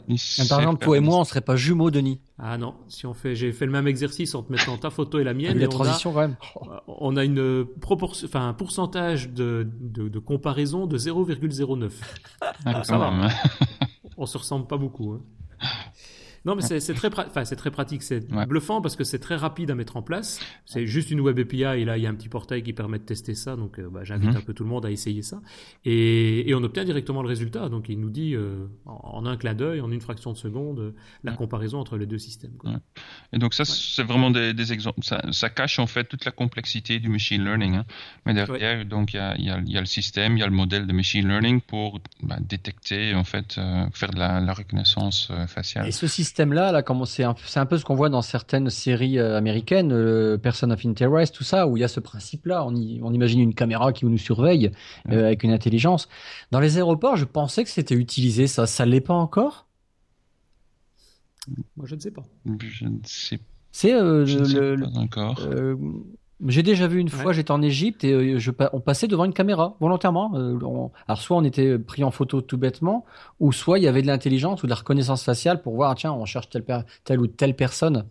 Par exemple, toi et moi, on serait pas jumeaux, Denis. Ah non, si on fait, j'ai fait le même exercice en te mettant ta photo et la mienne, la on a, transition quand même. on a une proportion, enfin un pourcentage de, de, de comparaison de 0,09. Ah, ça va. même. On se ressemble pas beaucoup. hein. Non, mais c'est très, pra- enfin, c'est très pratique, c'est Ouais. bluffant parce que c'est très rapide à mettre en place. C'est juste une web API et là, il y a un petit portail qui permet de tester ça. Donc, euh, bah, j'invite Mhm. un peu tout le monde à essayer ça. Et, et on obtient directement le résultat. Donc, il nous dit euh, en, un clin d'œil, en une fraction de seconde, euh, la Ouais. comparaison entre les deux systèmes. quoi. Ouais. Et donc ça, c'est vraiment des, des exemples. Ça, ça cache en fait toute la complexité du machine learning. hein. Mais derrière, donc il y a, il y a- y a le système, il y a le modèle de machine learning pour bah, détecter en fait, euh, faire de la, la reconnaissance euh, faciale. Et ce système-là, là, c'est un, c'est un peu ce qu'on voit dans certaines séries euh, américaines, euh, Person of Interest, tout ça, où il y a ce principe-là. On, on imagine une caméra qui nous surveille euh, avec une intelligence. Dans les aéroports, je pensais que c'était utilisé. Ça, ça l'est pas encore? Moi, je ne sais pas. Je ne sais, C'est euh, ne le- pas encore. J'ai déjà vu une Ouais. fois, j'étais en Égypte et euh, je, on passait devant une caméra volontairement. Euh, on- alors soit on était pris en photo tout bêtement, ou soit il y avait de l'intelligence ou de la reconnaissance faciale pour voir tiens on cherche telle, ou telle personne.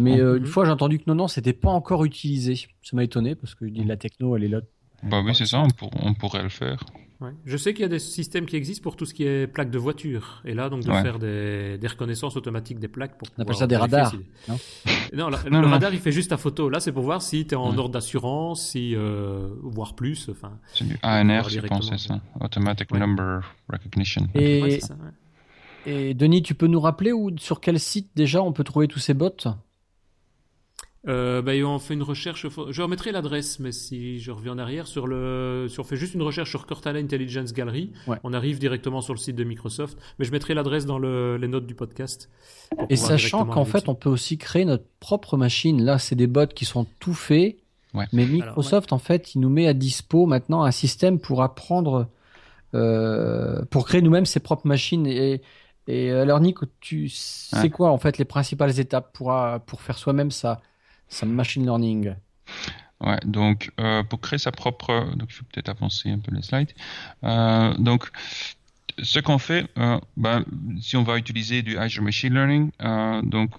Mais euh, une fois j'ai entendu que non non c'était pas encore utilisé. Ça m'a étonné parce que je dis la techno elle est là. Bah oui, c'est ça, on, pour- on pourrait le faire. Ouais. Je sais qu'il y a des systèmes qui existent pour tout ce qui est plaques de voiture. Et là, donc, de Ouais. faire des, des reconnaissances automatiques des plaques. Pour On appelle ça des radars, si- non Non, la- Non, le non. radar, il fait juste ta photo. Là, c'est pour voir si tu es en Ouais. ordre d'assurance, si, euh, voire plus. Enfin, C'est du ANR, je pense, c'est ça. Automatic Ouais. Number Recognition. Et, ça, et Denis tu peux nous rappeler où sur quel site déjà on peut trouver tous ces bots? Euh, bah, on fait une recherche. Je remettrai l'adresse, mais si je reviens en arrière, sur le, si on fait juste une recherche sur Cortana Intelligence Gallery, Ouais. on arrive directement sur le site de Microsoft. Mais je mettrai l'adresse dans le- les notes du podcast. Et sachant qu'en fait, on peut aussi créer notre propre machine. Là, c'est des bots qui sont tout faits. Ouais. Mais Microsoft, en fait, il nous met à dispo maintenant un système pour apprendre, euh, pour créer nous-mêmes ses propres machines. Et, et alors, Nick, tu sais Ouais. quoi, en fait, les principales étapes pour, euh, pour faire soi-même sa, sa machine learning Ouais, donc euh, pour créer sa propre, donc je vais peut-être avancer un peu les slides. Euh, donc ce qu'on fait, euh, ben, si on va utiliser du Azure Machine Learning, euh, donc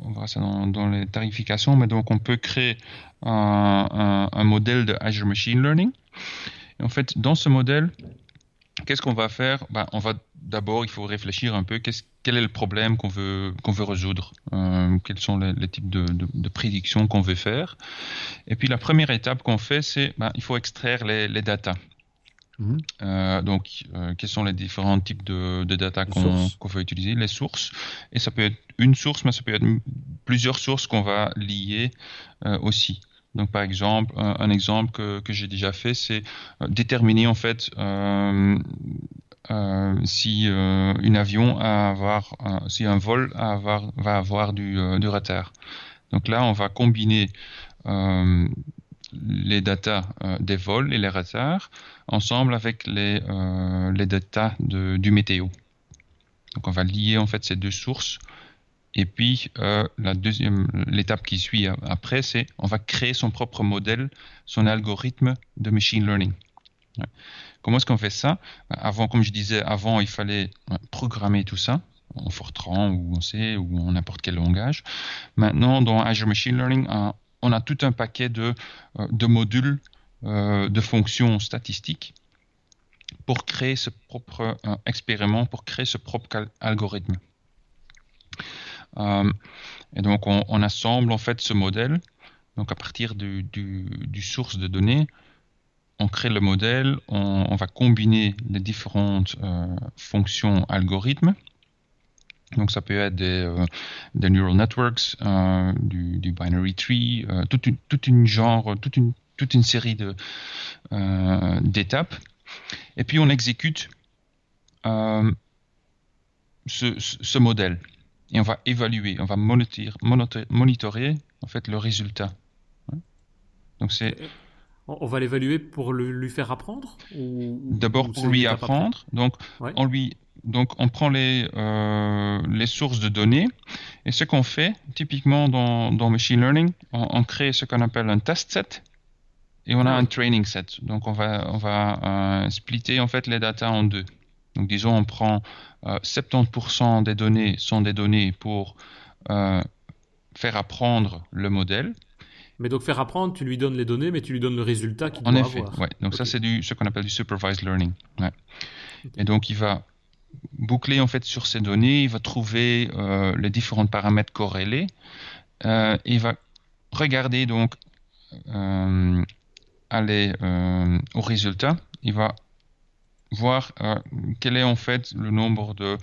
on verra ça dans, dans les tarifications, mais donc on peut créer un, un- un modèle de Azure Machine Learning. Et en fait, dans ce modèle, qu'est-ce qu'on va faire? Ben, On va d'abord, il faut réfléchir un peu, qu'est-ce- quel est le problème qu'on veut, qu'on veut résoudre? Euh, Quels sont les, les types de, de- de prédictions qu'on veut faire? Et puis la première étape qu'on fait, c'est ben, il faut extraire les, les datas. Mhm. Euh, donc, euh, quels sont les différents types de, de data qu'on qu'on veut utiliser? Les sources. Et ça peut être une source, mais ça peut être plusieurs sources qu'on va lier euh, aussi. Donc, par exemple, un, exemple que, que j'ai déjà fait, c'est euh, déterminer en fait euh, euh, si euh, avion a avoir, si un vol a avoir, va avoir du, du retard. Donc là, on va combiner les datas des vols et les retards ensemble avec les, les datas de, du météo. Donc on va lier en fait ces deux sources. Et puis euh, la deuxième, l'étape qui suit après, c'est on va créer son propre modèle, son algorithme de machine learning. Comment est-ce qu'on fait ça? Avant, comme je disais, avant il fallait programmer tout ça en Fortran ou en C ou en n'importe quel langage. Maintenant, dans Azure Machine Learning, un- on a tout un paquet de, euh, de modules, euh, de fonctions statistiques pour créer ce propre euh, expériment, pour créer ce propre algorithme. Euh, et donc, on, assemble en fait ce modèle. Donc, à partir du, source de données, on crée le modèle, on, va combiner les différentes euh, fonctions algorithmes. Donc ça peut être des, euh, neural networks, du, binary tree, toute, une, genre, toute une, toute une série d'étapes. Et puis on exécute ce modèle et on va évaluer, on va monitorer, monitorer, monitorer en fait le résultat. Donc c'est On va l'évaluer pour le- lui faire apprendre D'abord ou pour lui apprendre. Donc, Ouais. on lui, donc on prend les, euh, les sources de données et ce qu'on fait, typiquement dans, dans machine learning, on, on crée ce qu'on appelle un test set et on a un training set. Donc on va, on va euh, splitter en fait les data en deux. Donc disons on prend 70% des données sont des données pour faire apprendre le modèle. Mais donc faire apprendre, tu lui donnes les données, mais tu lui donnes le résultat qu'il doit En effet, ouais. Donc ça c'est du ce qu'on appelle du supervised learning. Ouais. Et donc il va boucler en fait sur ces données, il va trouver euh, les différents paramètres corrélés, euh, il va regarder donc euh, aller euh, au résultat, il va voir euh, quel est en fait le nombre de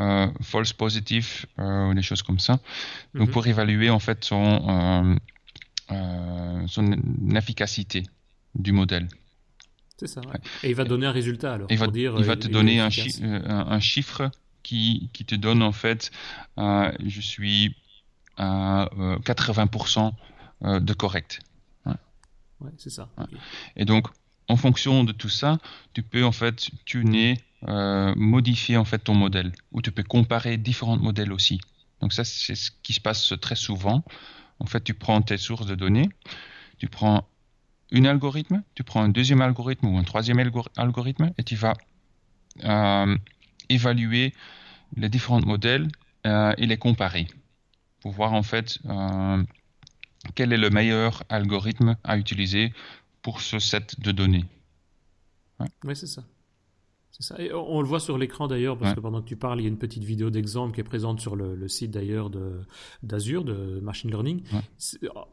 euh, false positifs ou des choses comme ça, donc mhm. pour évaluer en fait son son efficacité du modèle. C'est ça. Et il va donner un résultat alors. Il va, dire, il va te donner un, un, chiffre qui, qui, te donne en fait, je suis à 80% de correct. Ouais, c'est ça. Et donc, en fonction de tout ça, tu peux en fait tuner, euh, modifier en fait ton modèle, ou tu peux comparer différents modèles aussi. Donc ça, c'est ce qui se passe très souvent. En fait, tu prends tes sources de données, tu prends un algorithme, tu prends un deuxième algorithme ou un troisième algorithme, et tu vas euh, évaluer les différents modèles euh, et les comparer pour voir en fait quel est le meilleur algorithme à utiliser pour ce set de données. Oui, c'est ça. Ça. Et on le voit sur l'écran d'ailleurs, parce que pendant que tu parles, il y a une petite vidéo d'exemple qui est présente sur le, site d'ailleurs d'Azure, de, Machine Learning.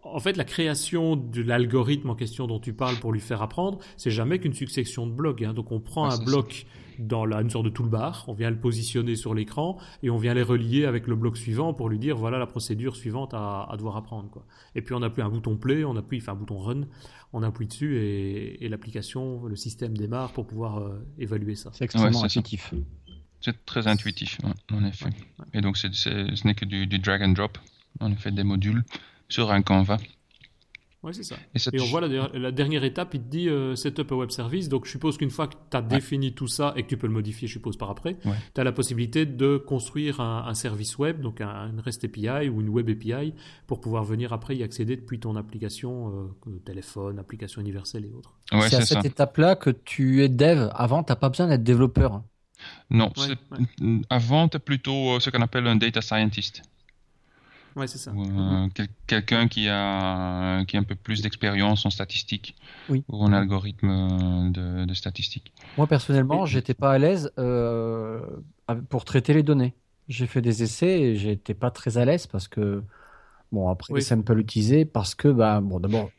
En fait, la création de l'algorithme en question dont tu parles pour lui faire apprendre, c'est jamais qu'une succession de blocs. Hein. Donc on prend un bloc dans la, une sorte de toolbar, on vient le positionner sur l'écran et on vient les relier avec le bloc suivant pour lui dire voilà la procédure suivante à, à devoir apprendre. Quoi. Et puis on appuie un bouton play, on appuie, enfin un bouton run, on appuie dessus et, et l'application, le système démarre pour pouvoir euh, évaluer ça. C'est extrêmement intuitif. C'est très intuitif, en effet. Et donc ce n'est que du, du drag and drop, en effet, des modules sur un Canva. Oui, c'est ça. Et, on voit la, dernière étape, il te dit euh, setup a web service. Donc, je suppose qu'une fois que tu as défini tout ça et que tu peux le modifier, je suppose, par après, tu as la possibilité de construire un, service web, donc un, une REST API ou une Web API, pour pouvoir venir après y accéder depuis ton application euh, téléphone, application universelle et autres. c'est à cette étape-là que tu es dev. Avant, tu n'as pas besoin d'être développeur. Non, avant, tu es plutôt euh, ce qu'on appelle un data scientist. Ouais, c'est ça. Euh, quelqu'un qui a, qui a un peu plus d'expérience en statistique ou en algorithme euh, de, de statistique. Moi, personnellement, j'étais pas à l'aise euh, pour traiter les données. J'ai fait des essais et j'étais pas très à l'aise parce que, bon, après, ça me peut l'utiliser parce que, bah, bon, d'abord,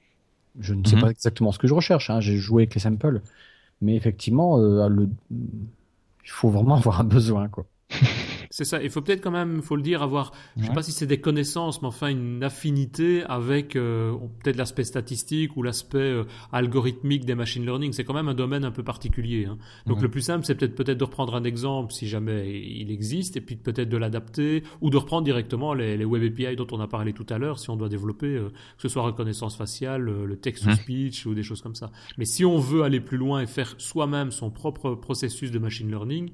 je ne sais mhm. pas exactement ce que je recherche. Hein. J'ai joué avec les samples. Mais effectivement, le... il faut vraiment avoir un besoin, quoi. C'est ça. Il faut peut-être quand même, faut le dire, avoir, je sais pas si c'est des connaissances, mais enfin une affinité avec euh, peut-être l'aspect statistique ou l'aspect euh, algorithmique des machine learning. C'est quand même un domaine un peu particulier. Hein. Donc le plus simple, c'est peut-être peut-être de reprendre un exemple si jamais il existe, et puis peut-être de l'adapter ou de reprendre directement les, web API dont on a parlé tout à l'heure, si on doit développer, euh, que ce soit reconnaissance faciale, le text to speech ou des choses comme ça. Mais si on veut aller plus loin et faire soi-même son propre processus de machine learning,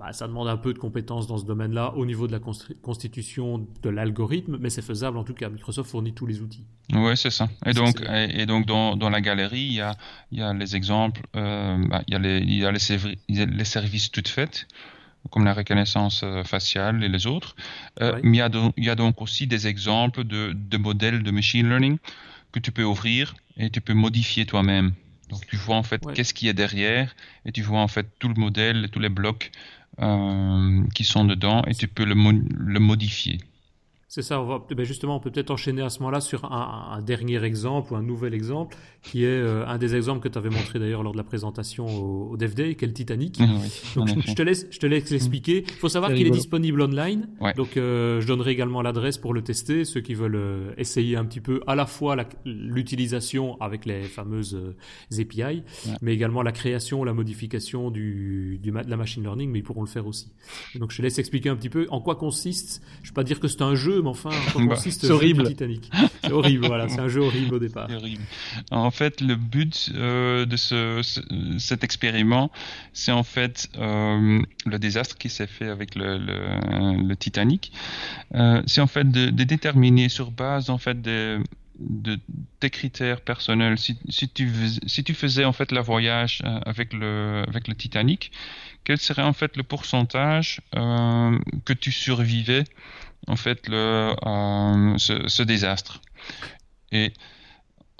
bah, ça demande un peu de compétences dans ce domaine-là au niveau de la constitution de l'algorithme, mais c'est faisable en tout cas. Microsoft fournit tous les outils. Oui, c'est ça. Et donc, et, donc dans, dans, la galerie, il y a, il y a les exemples, euh, bah, il, y a les, il, y a les, les services toutes faites comme la reconnaissance euh, faciale et les autres. Euh, Mais il y, a donc, il y, a donc, aussi des exemples de, de, modèles de machine learning que tu peux ouvrir et tu peux modifier toi-même. Donc tu vois en fait qu'est-ce qu'il y a derrière et tu vois en fait tout le modèle, tous les blocs euh, qui sont dedans et tu peux le, le modifier. C'est ça, on va, ben justement, on peut peut-être enchaîner à ce moment-là sur un, un, dernier exemple ou un nouvel exemple, qui est euh, un des exemples que tu avais montré d'ailleurs lors de la présentation au, au Dev Day, qui est le Titanic. donc je, te laisse, je te laisse l'expliquer. Il faut savoir qu'il est disponible online, donc euh, je donnerai également l'adresse pour le tester, ceux qui veulent euh, essayer un petit peu à la fois l'utilisation avec les fameuses API, mais également la création, la modification du, du, de la machine learning, mais ils pourront le faire aussi. donc je te laisse expliquer un petit peu en quoi consiste. Je ne vais pas dire que c'est un jeu, mais enfin, bah, c'est horrible. Titanic. C'est horrible, voilà, c'est un jeu horrible au départ. Horrible. En fait, le but euh, de ce, cet expériment, c'est en fait euh, le désastre qui s'est fait avec le, le, Titanic. Euh, c'est en fait de, de, déterminer sur base en fait des de tes critères personnels, si, tu, si tu faisais en fait la voyage avec le, avec le Titanic, quel serait en fait le pourcentage euh, que tu survivais en fait le, euh, ce, désastre Et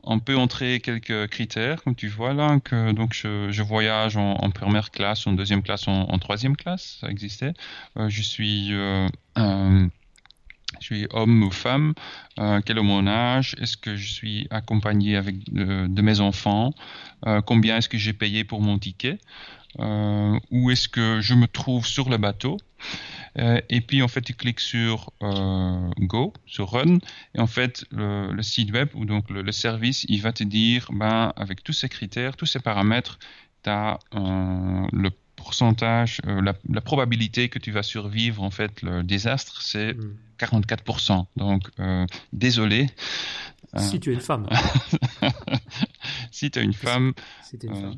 on peut entrer quelques critères, comme tu vois là, que donc je, voyage en, première classe, en deuxième classe, en, troisième classe, ça existait. je suis je suis homme ou femme, euh, quel est mon âge, est-ce que je suis accompagné avec euh, de, mes enfants, euh, combien est-ce que j'ai payé pour mon ticket, où est-ce que je me trouve sur le bateau. Et puis en fait tu cliques sur Go, sur Run, et en fait le, site web ou donc le, service, il va te dire, ben avec tous ces critères, tous ces paramètres, tu as le pourcentage, la, probabilité que tu vas survivre en fait le désastre, c'est hmm. 44%. Donc, euh, désolé. Si tu es une femme. si tu es une femme. Euh,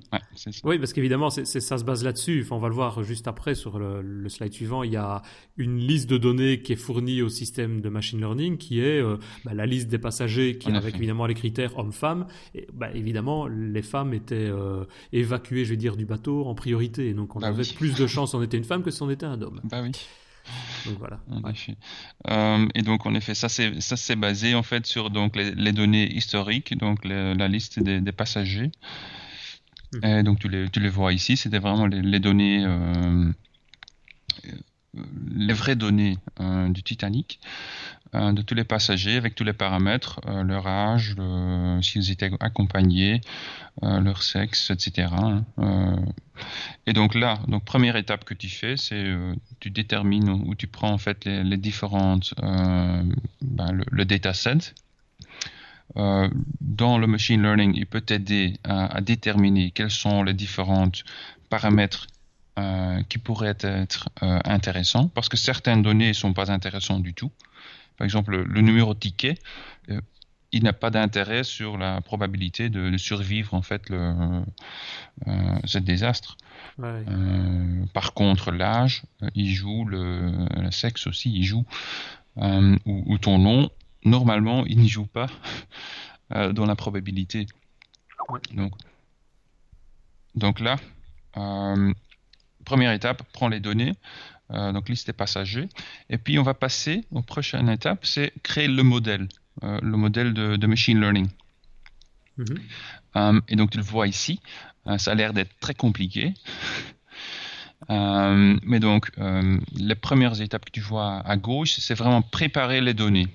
oui, parce qu'évidemment, ça se base là-dessus. Enfin, on va le voir juste après sur le, slide suivant. Il y a une liste de données qui est fournie au système de machine learning qui est euh, bah, la liste des passagers qui, avec évidemment les critères homme-femme. Et bah, évidemment, les femmes étaient évacuées, je vais dire, du bateau en priorité. Donc, on bah avait plus de chances si on était une femme que si on était un homme. Bah oui. Donc voilà. Euh, et donc en effet, ça c'est ça c'est basé en fait sur donc les, données historiques, donc la liste des, passagers. Mhm. Et donc tu les tu les vois ici, c'était vraiment les, données. Euh, les vraies données euh, du Titanic, de tous les passagers avec tous les paramètres, leur âge, s'ils étaient accompagnés, leur sexe, etc. Et donc là, donc première étape que tu fais, c'est euh, tu détermines ou tu prends en fait les, différentes euh, ben, le, dataset. Euh, dans le machine learning, il peut t'aider à, déterminer quels sont les différents paramètres qui pourraient être intéressants, parce que certaines données ne sont pas intéressantes du tout. Par exemple, le, numéro de ticket, il n'a pas d'intérêt sur la probabilité de, survivre en fait le, ce désastre. Euh, par contre, l'âge, euh, il joue, le, sexe aussi, il joue, euh, ou, ton nom, normalement, il n'y joue pas dans la probabilité. Donc, donc là, première étape, prends les données, donc liste des passagers, et puis on va passer aux prochaine étape, c'est créer le modèle, le modèle de, machine learning. Mhm. et donc tu le vois ici, euh, ça a l'air d'être très compliqué. Euh, mais donc, euh, les premières étapes que tu vois à gauche, c'est vraiment préparer les données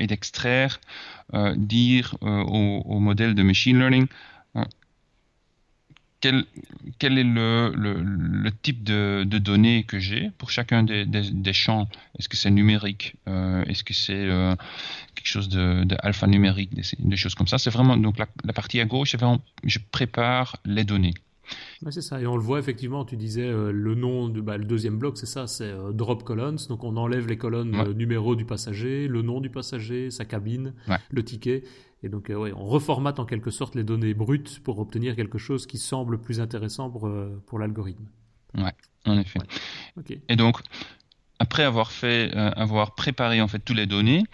et d'extraire, dire au, modèle de machine learning quel, est le, type de, données que j'ai pour chacun des, champs? Est-ce que c'est numérique? Est-ce que c'est quelque chose de, de, des, choses comme ça? C'est vraiment donc la, partie à gauche, je prépare les données c'est ça, et on le voit effectivement, tu disais euh, le nom, de, bah, le deuxième bloc, c'est ça, c'est euh, drop columns, donc on enlève les colonnes euh, numéro du passager, le nom du passager, sa cabine, le ticket, et donc ouais, on reformate en quelque sorte les données brutes pour obtenir quelque chose qui semble plus intéressant pour, pour l'algorithme. Ouais, en effet. Et donc, après avoir fait, euh, avoir préparé en fait toutes les données,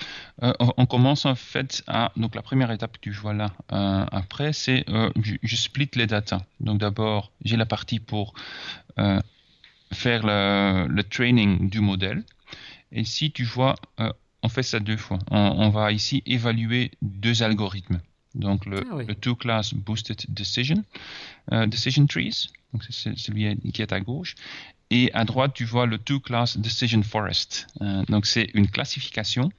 euh, on, commence en fait à donc la première étape que tu vois là euh, après c'est je, split les datas. Donc d'abord j'ai la partie pour faire le, training du modèle. Et si tu vois, on fait ça deux fois. On, va ici évaluer deux algorithmes. Donc le, ah le two class boosted decision decision trees. Donc c'est celui qui est à gauche et à droite, tu vois le Two Class Decision Forest. Euh, donc, c'est une classification.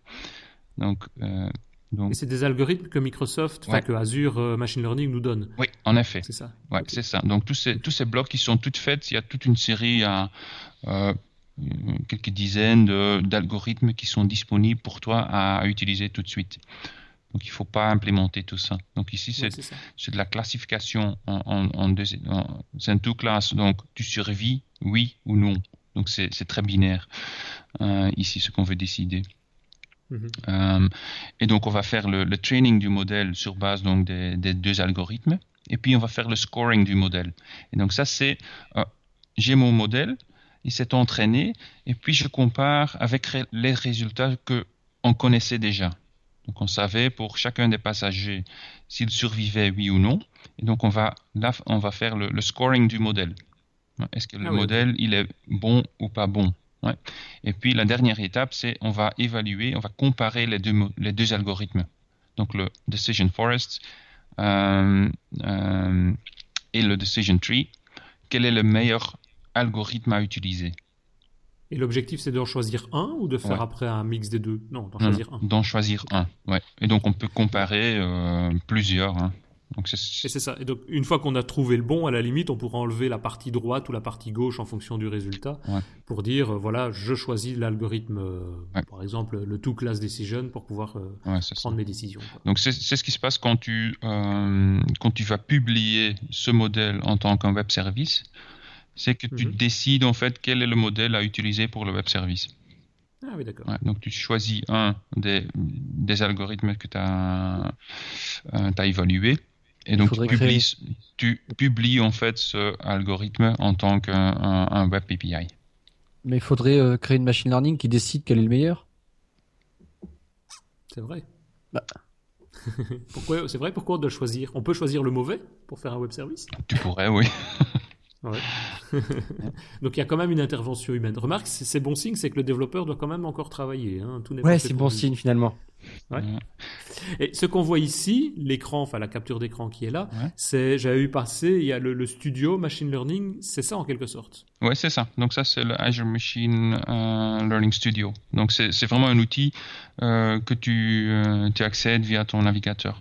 Donc, euh, donc... Et c'est des algorithmes que Microsoft, que Azure euh, Machine Learning nous donne. Oui, en effet. C'est ça. Ouais, c'est ça. Donc, tous ces, tous ces blocs qui sont toutes faits, il y a toute une série à quelques dizaines d'algorithmes qui sont disponibles pour toi à utiliser tout de suite. Donc il ne faut pas implémenter tout ça. Donc ici, c'est de la classification en, en, en, c'est un tout classe. Donc tu survis, oui ou non. Donc c'est très binaire euh, ici ce qu'on veut décider. Mhm. Euh, et donc on va faire le, training du modèle sur base donc des, deux algorithmes. Et puis on va faire le scoring du modèle. Et donc ça c'est, euh, j'ai mon modèle, il s'est entraîné, et puis je compare avec les résultats que on connaissait déjà. Donc on savait pour chacun des passagers s'il survivait oui ou non. Et donc on va là on va faire le, scoring du modèle. Est-ce que le Ah oui, modèle il est bon ou pas bon? Ouais. Et puis la dernière étape c'est on va évaluer, on va comparer les deux mo- les deux algorithmes. Donc le decision forest euh, euh, et le decision tree. Quel est le meilleur algorithme à utiliser? Et l'objectif, c'est d'en choisir un ou de faire Ouais. après un mix des deux? Non, d'en Non, choisir un. D'en choisir un. Ouais. Et donc on peut comparer euh, plusieurs. hein. Donc Et c'est ça. Et donc, une fois qu'on a trouvé le bon, à la limite, on pourra enlever la partie droite ou la partie gauche en fonction du résultat Ouais. pour dire, euh, voilà, je choisis l'algorithme, euh, Ouais. par exemple, le two class decision pour pouvoir euh, ouais, c'est ça. prendre mes décisions. quoi. Donc c'est ce qui se passe quand tu quand tu vas publier ce modèle en tant qu'un web service, c'est que tu Mhm. décides en fait quel est le modèle à utiliser pour le web service. Ah oui, d'accord. Ouais, donc tu choisis un des, des algorithmes que tu as, évalué et donc tu publies, tu publies en fait ce algorithme en tant qu'un un- un web API. Mais il faudrait euh, créer une machine learning qui décide quel est le meilleur? C'est vrai. Bah. pourquoi, c'est vrai, pourquoi on doit choisir? On peut choisir le mauvais pour faire un web service? Tu pourrais, oui. Ouais. Donc il y a quand même une intervention humaine. Remarque, c'est bon signe, c'est que le développeur doit quand même encore travailler. Hein. Tout n'est pas Ouais, c'est bon lui. signe finalement. Ouais. Et ce qu'on voit ici, l'écran, enfin la capture d'écran qui est là, Ouais. c'est, j'avais eu passer, il y a le, le studio machine learning, c'est ça en quelque sorte. Ouais, c'est ça. Donc ça, c'est le Azure Machine euh, Learning Studio. Donc c'est c'est vraiment un outil euh, que tu, euh, tu accèdes via ton navigateur.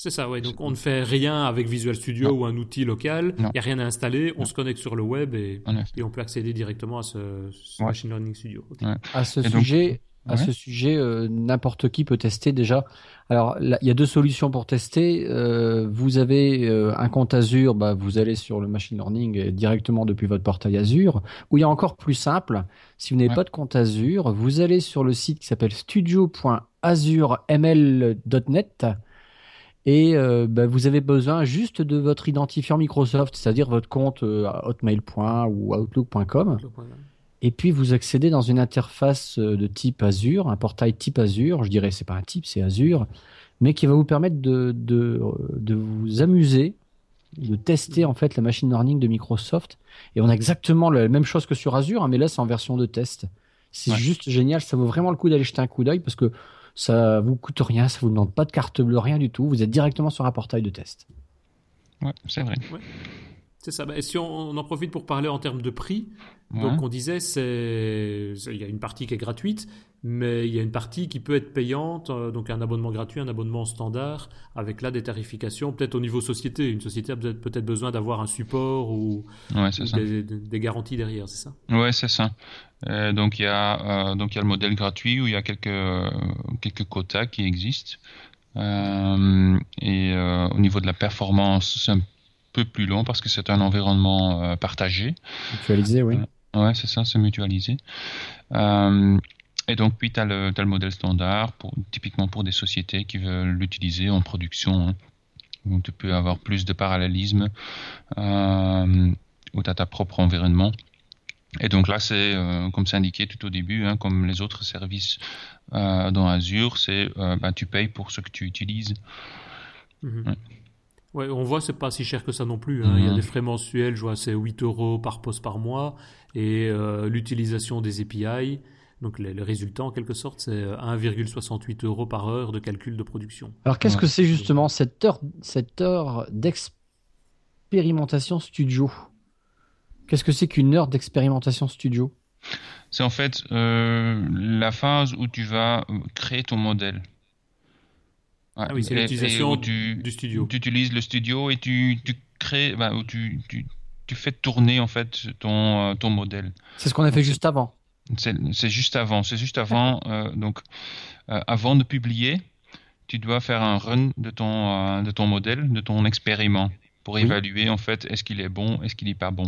C'est ça, ouais. Donc on ne fait rien avec Visual Studio Non. ou un outil local. Il n'y a rien à installer. On Non. se connecte sur le web et, on peut accéder directement à ce, ce Ouais. machine learning studio. Ok. À ce Et donc- sujet, à Ouais. ce sujet, euh, n'importe qui peut tester déjà. Alors, là, il y a deux solutions pour tester. Euh, vous avez euh, un compte Azure, bah, vous allez sur le machine learning directement depuis votre portail Azure. Ou il y a encore plus simple, si vous n'avez Ouais. pas de compte Azure, vous allez sur le site qui s'appelle studio.azureml.net et euh, bah, vous avez besoin juste de votre identifiant Microsoft, c'est-à-dire votre compte euh, hotmail. ou outlook.com. Et puis vous accédez dans une interface euh, de type Azure, un portail type Azure, je dirais c'est pas un type, c'est Azure, mais qui va vous permettre de, de, de vous amuser, de tester en fait la machine learning de Microsoft. Et on a exactement la même chose que sur Azure, hein, mais là c'est en version de test. C'est Ouais. juste génial, ça vaut vraiment le coup d'aller jeter un coup d'œil parce que ça vous coûte rien, ça vous demande pas de carte bleue, rien du tout. Vous êtes directement sur un portail de test. Ouais, c'est vrai. C'est ça. Et si on, on en profite pour parler en termes de prix, Ouais. donc on disait, c'est, il y a une partie qui est gratuite, mais il y a une partie qui peut être payante, euh, donc un abonnement gratuit, un abonnement standard, avec là des tarifications, peut-être au niveau société. Une société a peut-être besoin d'avoir un support ou, Ouais, des, garanties derrière, c'est ça? Ouais, c'est ça. Euh, donc il y a euh, donc il y a le modèle gratuit où il y a quelques quelques quotas qui existent. Et au niveau de la performance, c'est un peu plus long parce que c'est un environnement euh, partagé. Mutualisé, oui. Ouais, c'est ça, c'est mutualisé. Euh, et donc, puis, tu as, le t'as le modèle standard, pour, typiquement pour des sociétés qui veulent l'utiliser en production, hein, où tu peux avoir plus de parallélisme, euh, où tu as ta propre environnement. Et donc là, c'est, euh, comme c'est indiqué tout au début, hein, comme les autres services euh, dans Azure, c'est euh, ben, tu payes pour ce que tu utilises. Ouais. Ouais, on voit, c'est pas si cher que ça non plus. hein. Il y a Mhm. des frais mensuels, je vois, c'est 8 euros par poste par mois. Et euh, l'utilisation des API, donc les, les résultats en quelque sorte, c'est 1,68 euros par heure de calcul de production. Alors qu'est-ce Ouais. que c'est justement cette heure, cette heure d'expérimentation studio? Qu'est-ce que c'est qu'une heure d'expérimentation studio? C'est en fait euh, la phase où tu vas euh, créer ton modèle. Ouais, Ah oui, c'est l'utilisation du studio. Tu utilises le studio et tu, tu crées, bah, où tu, tu, tu fais tourner en fait ton, euh, ton modèle. C'est ce qu'on a fait juste avant. C'est juste avant. C'est juste avant. euh, donc, euh, avant de publier, tu dois faire un run de ton, euh, de ton modèle, de ton expériment, pour Oui. évaluer en fait est-ce qu'il est bon, est-ce qu'il n'est pas bon.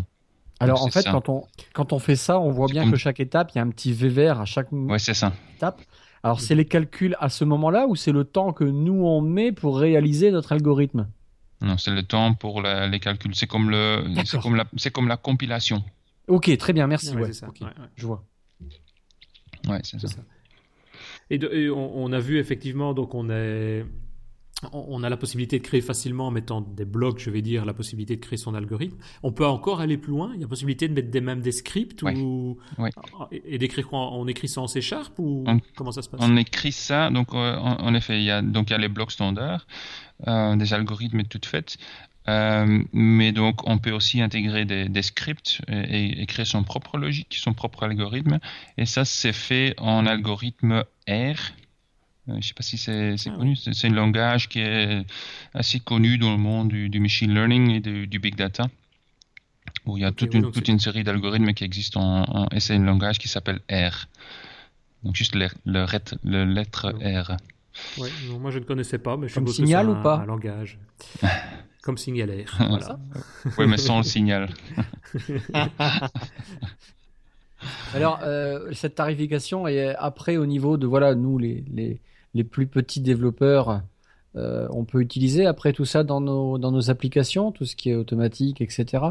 Alors en fait, ça. quand on, quand on fait ça, on voit bien comme- que chaque étape, il y a un petit V vert à chaque Ouais, c'est ça. étape. Alors c'est les calculs à ce moment-là ou c'est le temps que nous on met pour réaliser notre algorithme? Non, c'est le temps pour la- les calculs. C'est comme le, c'est comme la, c'est comme la compilation. Ok, très bien, merci. Ouais, ouais, c'est ça. ok, Ouais, ouais. Je vois. Ouais, c'est ça. C'est ça. Et, on, a vu effectivement, donc on est, on a la possibilité de créer facilement en mettant des blocs, je vais dire, la possibilité de créer son algorithme. On peut encore aller plus loin. Il y a la possibilité de mettre des, même des scripts ou et, d'écrire quoi? On écrit ça en C Sharp ou comment ça se passe? On écrit ça. Donc euh, en, effet, il y a donc il y a les blocs standards, euh, des algorithmes toutes faites. Euh, mais donc, on peut aussi intégrer des, scripts et, créer son propre logique, son propre algorithme. Et ça, c'est fait en algorithme R. Euh, je ne sais pas si c'est ah connu. C'est un langage qui est assez connu dans le monde du, machine learning et du, big data, où il y a toute, une, toute une série d'algorithmes qui existent en, et c'est un langage qui s'appelle R. Donc juste le, le, lettre R. Oui, moi je ne connaissais pas, mais je Comme signal ou pas un langage. Comme signalaire. voilà. oui, mais sans le signal. Alors, euh, cette tarification est après au niveau de, voilà, nous, les, les, les plus petits développeurs, euh, on peut utiliser après tout ça dans nos, dans nos applications, tout ce qui est automatique, etc.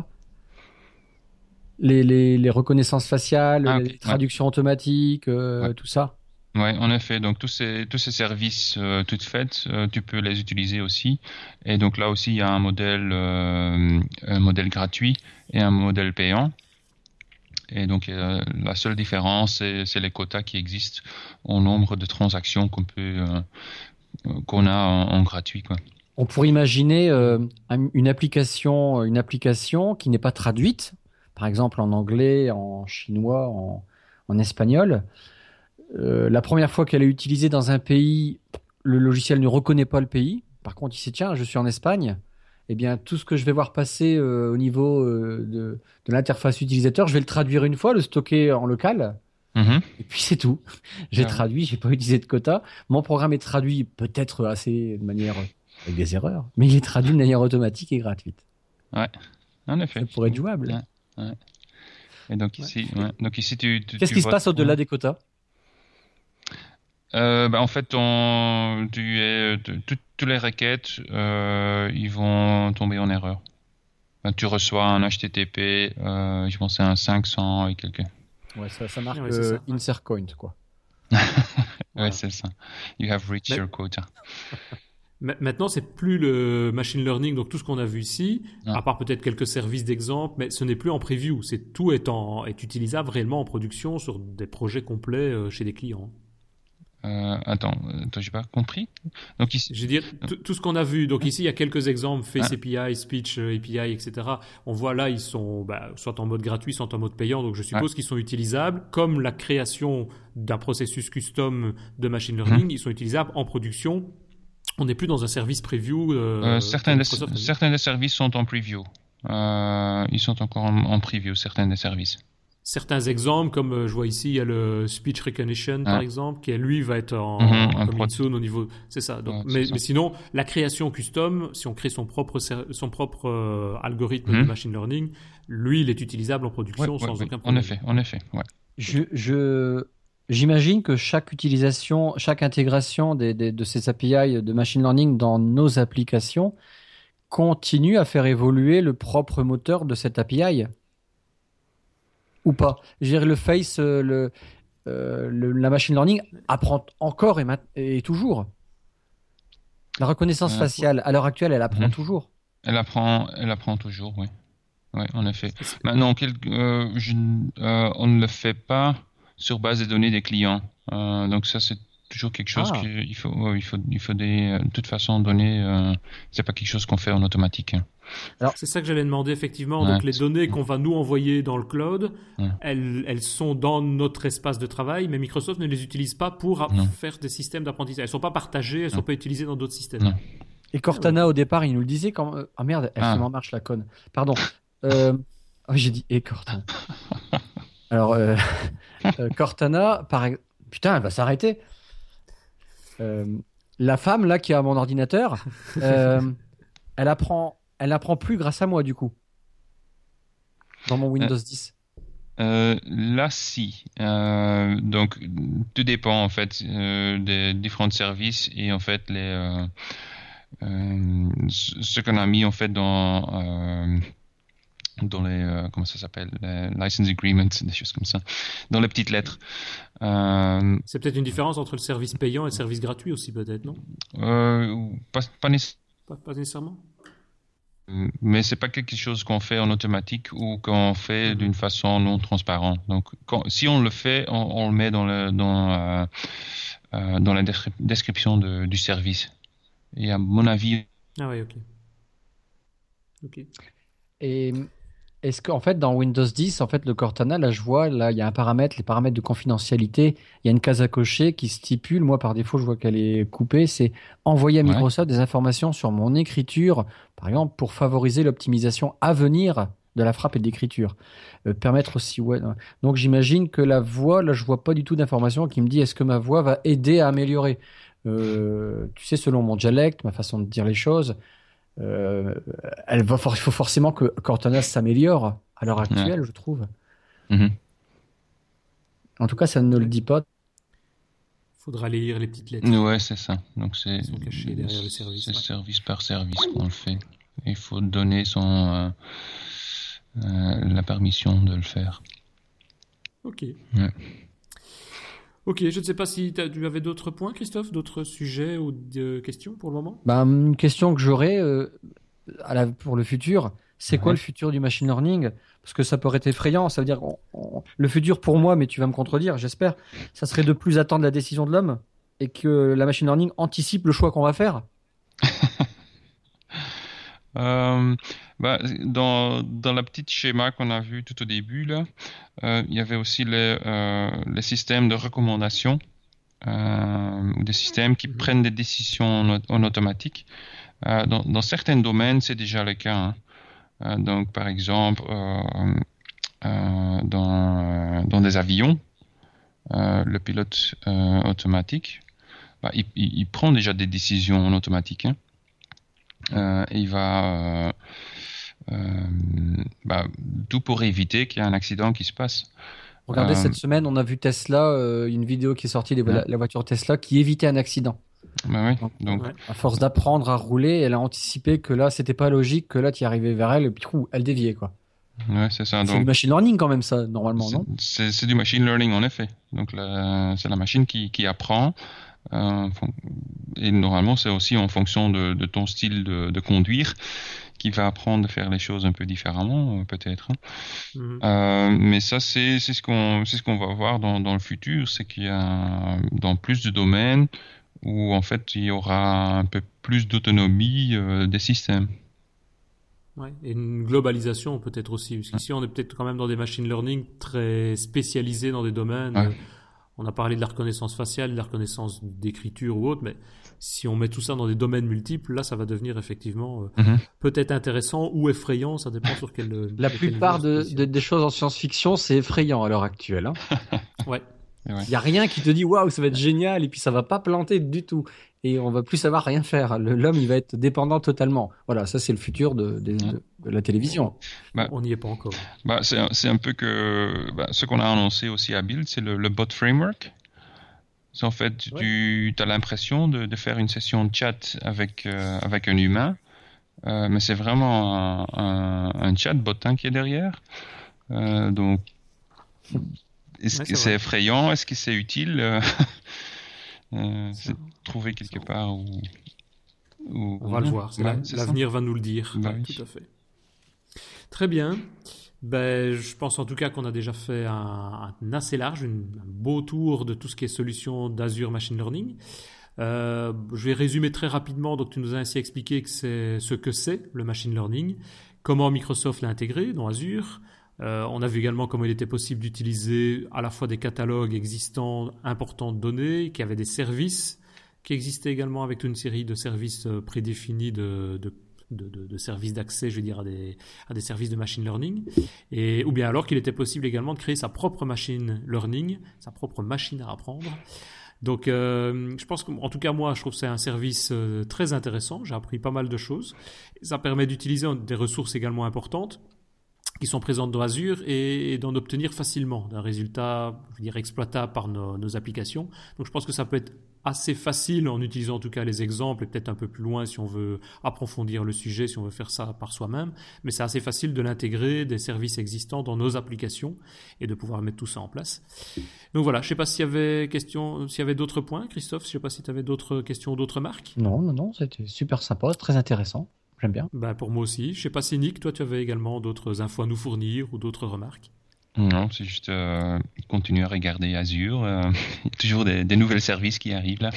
Les, les, les reconnaissances faciales, ah, les traductions automatiques, euh, tout ça. Oui, en effet. Donc tous ces tous ces services euh, toutes faites, euh, tu peux les utiliser aussi. Et donc là aussi, il y a un modèle euh, un modèle gratuit et un modèle payant. Et donc la seule différence, c'est les quotas qui existent au nombre de transactions qu'on peut qu'on a en, gratuit. Quoi. On pourrait imaginer une application une application qui n'est pas traduite, par exemple en anglais, en chinois, en, en espagnol. Euh, la première fois qu'elle est utilisée dans un pays, le logiciel ne reconnaît pas le pays. Par contre, il sait tiens, je suis en Espagne. Eh bien, tout ce que je vais voir passer euh, au niveau euh, de, l'interface utilisateur, je vais le traduire une fois, le stocker en local. Mm-hmm. Et puis c'est tout. J'ai traduit, traduit, j'ai pas utilisé de quota. Mon programme est traduit peut-être assez de manière avec des erreurs, mais il est traduit de manière automatique et gratuite. Ouais, en effet. Ça pourrait être jouable. Et donc ici, donc ici tu. Qu'est-ce qui se passe au-delà des quotas? Euh, bah, en fait, on, tu es, toutes les requêtes, euh, ils vont tomber en erreur. tu reçois un HTTP, euh, je pense c'est un 500 et quelques. Ouais, ça, ça marque ouais, insert coin, quoi. ouais, c'est ça. You have reached your quota. Maintenant, c'est plus le machine learning, donc tout ce qu'on a vu ici, à part peut-être quelques services d'exemple, mais ce n'est plus en preview. C'est tout est, en, est utilisable réellement en production sur des projets complets chez des clients. Euh, attends, attends j'ai pas compris. Donc ici, je veux dire tout ce qu'on a vu. Donc ici, il y a quelques exemples Face API, Speech euh, API, etc. On voit là, ils sont bah, soit en mode gratuit, soit en mode payant. Donc je suppose qu'ils sont utilisables comme la création d'un processus custom de machine learning. Hum. Ils sont utilisables en production. On n'est plus dans un service preview. Euh, certains, des, certains des services sont en preview. ils sont encore en, en preview, certains des services certains exemples, comme euh, je vois ici, il y a le speech recognition, par exemple, qui lui va être en, mm au niveau. C'est ça. Donc, mais, sinon, la création custom, si on crée son propre son propre euh, algorithme de mhm. machine learning, lui, il est utilisable en production sans aucun problème. En effet, en effet. Je, J'imagine que chaque utilisation, chaque intégration des, de ces API de machine learning dans nos applications continue à faire évoluer le propre moteur de cette API ou pas Je le face, euh, euh, le, la machine learning apprend encore et, et toujours. La reconnaissance euh, faciale, à l'heure actuelle, elle apprend mhm. toujours. Elle apprend, elle apprend toujours, oui. Oui, en effet. Maintenant, on ne le fait pas sur base des données des clients. donc ça, c'est toujours quelque chose ah. qu'il faut, il faut, il faut des, de toute façon donner. Euh, c'est pas quelque chose qu'on fait en automatique. Alors c'est ça que j'allais demander effectivement. donc les données qu'on va nous envoyer dans le cloud, elles, elles sont dans notre espace de travail, mais Microsoft ne les utilise pas pour faire des systèmes d'apprentissage. Elles sont pas partagées, elles sont pas utilisées dans d'autres systèmes. Et Cortana au départ, il nous le disait quand. Euh, ah merde, elle ah. se marche la conne. Pardon. Euh... Oh, j'ai dit et Cortana. Alors euh... euh Cortana, par putain, elle va s'arrêter. Euh, la femme là qui a mon ordinateur, euh, elle apprend, elle apprend plus grâce à moi du coup. Dans mon Windows 10. Euh, là, si. donc, tout dépend en fait des différents services et en fait les ce qu'on a mis en fait dans dans les euh, comment ça s'appelle les license agreements des choses comme ça dans les petites lettres. Euh, c'est peut-être une différence entre le service payant et le service gratuit aussi peut-être non? Euh, pas, pas, pas, nécessairement? Mais c'est pas quelque chose qu'on fait en automatique ou qu'on fait mhm. d'une façon non transparente. Donc quand, si on le fait on, le met dans le dans dans la description de, du service. Et à mon avis ah oui ok. Ok. Et est-ce qu'en fait, dans Windows 10, en fait, le Cortana, là, je vois, là, il y a un paramètre, les paramètres de confidentialité. Il y a une case à cocher qui stipule, moi, par défaut, je vois qu'elle est coupée, c'est envoyer à Microsoft des informations sur mon écriture, par exemple, pour favoriser l'optimisation à venir de la frappe et de l'écriture. Euh, permettre aussi, ouais. Donc, j'imagine que la voix, là, je vois pas du tout d'informations qui me dit est-ce que ma voix va aider à améliorer? Euh, tu sais, selon mon dialecte, ma façon de dire les choses, elle va il faut forcément que Cortana s'améliore à l'heure actuelle, je trouve. Mhm. En tout cas, ça ne le dit pas. Faudra lire les petites lettres. Ouais, c'est ça. Donc c'est service. service par service qu'on le fait. Il faut donner son euh, euh, la permission de le faire. Ok. Ok, je ne sais pas si tu avais d'autres points, Christophe, d'autres sujets ou de questions pour le moment? Bah, Une question que j'aurais euh, pour le futur, c'est quoi le futur du machine learning? Parce que ça pourrait être effrayant, ça veut dire le futur pour moi, mais tu vas me contredire, j'espère, ça serait de plus attendre la décision de l'homme et que la machine learning anticipe le choix qu'on va faire euh, bah, dans, dans la petite schéma qu'on a vu tout au début, là, euh, il y avait aussi les, euh, les systèmes de recommandation ou des systèmes qui mhm. prennent des décisions en, automatique. Dans, dans, certains domaines, c'est déjà le cas. Hein. donc, par exemple, dans, dans des avions, le pilote automatique, bah, il, il, prend déjà des décisions en automatique. Hein. Et il va euh, bah, tout pour éviter qu'il y ait un accident qui se passe. Regardez, cette euh, semaine, on a vu Tesla, euh, une vidéo qui est sortie de la, voiture Tesla qui évitait un accident. Bah oui, donc, à force d'apprendre à rouler, elle a anticipé que là, c'était pas logique, que là, tu y arrivais vers elle, et puis elle déviait, quoi. Ouais, c'est ça. C'est du machine learning quand même, ça, normalement, non? C'est du machine learning, en effet. Donc, c'est la machine qui, qui apprend. Et normalement, c'est aussi en fonction de, de ton style de, de conduire qui va apprendre à faire les choses un peu différemment, euh, peut-être. Hein. Mhm. Euh, mais ça, c'est ce qu'on ce qu'on va voir dans, dans le futur, c'est qu'il y a dans plus de domaines où en fait il y aura un peu plus d'autonomie euh, des systèmes. Ouais, et une globalisation peut-être aussi, parce qu'ici on est peut-être quand même dans des machine learning très spécialisés dans des domaines. On a parlé de la reconnaissance faciale, de la reconnaissance d'écriture ou autre, mais si on met tout ça dans des domaines multiples, là, ça va devenir effectivement euh, mhm. peut-être intéressant ou effrayant, ça dépend sur quel. La plupart de, des choses en science-fiction, c'est effrayant à l'heure actuelle. Hein. ouais. Il n'y a rien qui te dit waouh, ça va être génial, et puis ça va pas planter du tout. Et on va plus savoir rien faire. L'homme, il va être dépendant totalement. Voilà, ça, c'est le futur de, la télévision. Bah, on n'y est pas encore. Bah, c'est un peu que bah, ce qu'on a annoncé aussi à Build, c'est le, le, bot framework. En fait, tu as l'impression de, faire une session de chat avec, euh, avec un humain, euh, mais c'est vraiment un, un, chatbot hein, qui est derrière. Euh, donc, est-ce que c'est effrayant? Est-ce que c'est utile? C'est trouver quelque part où, On va le voir. L'avenir va nous le dire. Bah tout à fait. Très bien ben, Je pense en tout cas qu'on a déjà fait un, assez large, un beau tour de tout ce qui est solution d'Azure Machine Learning. Euh, je vais résumer très rapidement. Donc, tu nous as ainsi expliqué que ce que c'est le machine learning, comment Microsoft l'a intégré dans Azure. Euh, on a vu également comment il était possible d'utiliser à la fois des catalogues existants importants de données, qui avaient des services qui existaient également avec une série de services euh, prédéfinis de, de de, services d'accès, je veux dire, à des, à des services de machine learning, et, ou bien alors qu'il était possible également de créer sa propre machine learning, sa propre machine à apprendre. Donc, euh, je pense qu'en tout cas, moi, je trouve que c'est un service euh, très intéressant. J'ai appris pas mal de choses. Ça permet d'utiliser des ressources également importantes qui sont présentes dans Azure et, d'en obtenir facilement un résultat, je veux dire, exploitable par nos, applications. Donc, je pense que ça peut être assez facile en utilisant en tout cas les exemples et peut-être un peu plus loin si on veut approfondir le sujet, si on veut faire ça par soi-même. Mais c'est assez facile de l'intégrer des services existants dans nos applications et de pouvoir mettre tout ça en place. Donc voilà, je ne sais pas s'il y avait question, s'il y avait d'autres points, Christophe. Je ne sais pas si tu avais d'autres questions, d'autres marques. Non, non, non, c'était super sympa, très intéressant. J'aime bien. Ben pour moi aussi. Je ne sais pas si Nick, toi, tu avais également d'autres infos à nous fournir ou d'autres remarques? Non, c'est juste euh, continuer à regarder Azure. Euh, il y a toujours des, des nouvelles services qui arrivent là.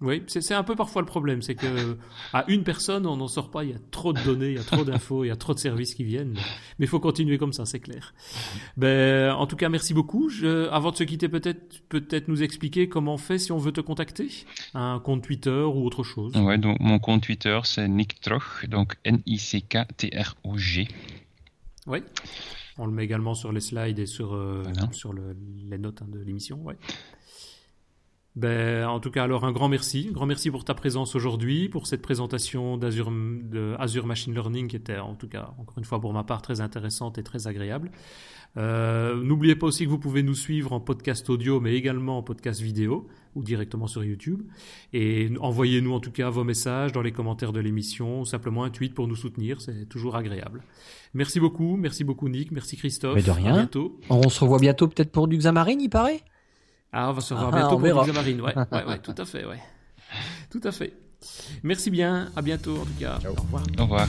Oui, c'est un peu parfois le problème, c'est que à une personne, on n'en sort pas. Il y a trop de données, il y a trop d'infos, il y a trop de services qui viennent. Mais il faut continuer comme ça, c'est clair. Ben, en tout cas, merci beaucoup. Je, avant de se quitter, peut-être peut-être nous expliquer comment on fait si on veut te contacter, un compte Twitter ou autre chose? Ouais, donc mon compte Twitter c'est Nick Troch, donc N-I-C-K-T-R-O-G. Oui. On le met également sur les slides et sur, euh, voilà. sur le, les notes hein, de l'émission. Ouais. Ben, en tout cas, alors un grand merci. Un grand merci pour ta présence aujourd'hui, pour cette présentation d'Azure Azure Machine Learning qui était, en tout cas, encore une fois pour ma part, très intéressante et très agréable. Euh, N'oubliez pas aussi que vous pouvez nous suivre en podcast audio, mais également en podcast vidéo ou directement sur YouTube. Et envoyez-nous en tout cas vos messages dans les commentaires de l'émission, ou simplement un tweet pour nous soutenir, c'est toujours agréable. Merci beaucoup, merci beaucoup Nick, merci Christophe. Mais de rien. À bientôt. On se revoit bientôt peut-être pour du Xamarin, il paraît? Ah, on va se revoir ah, bientôt pour Xamarin. Ouais, ouais, ouais, tout à fait, ouais. Tout à fait. Merci bien, à bientôt en tout cas. Ciao. Au revoir. Au revoir.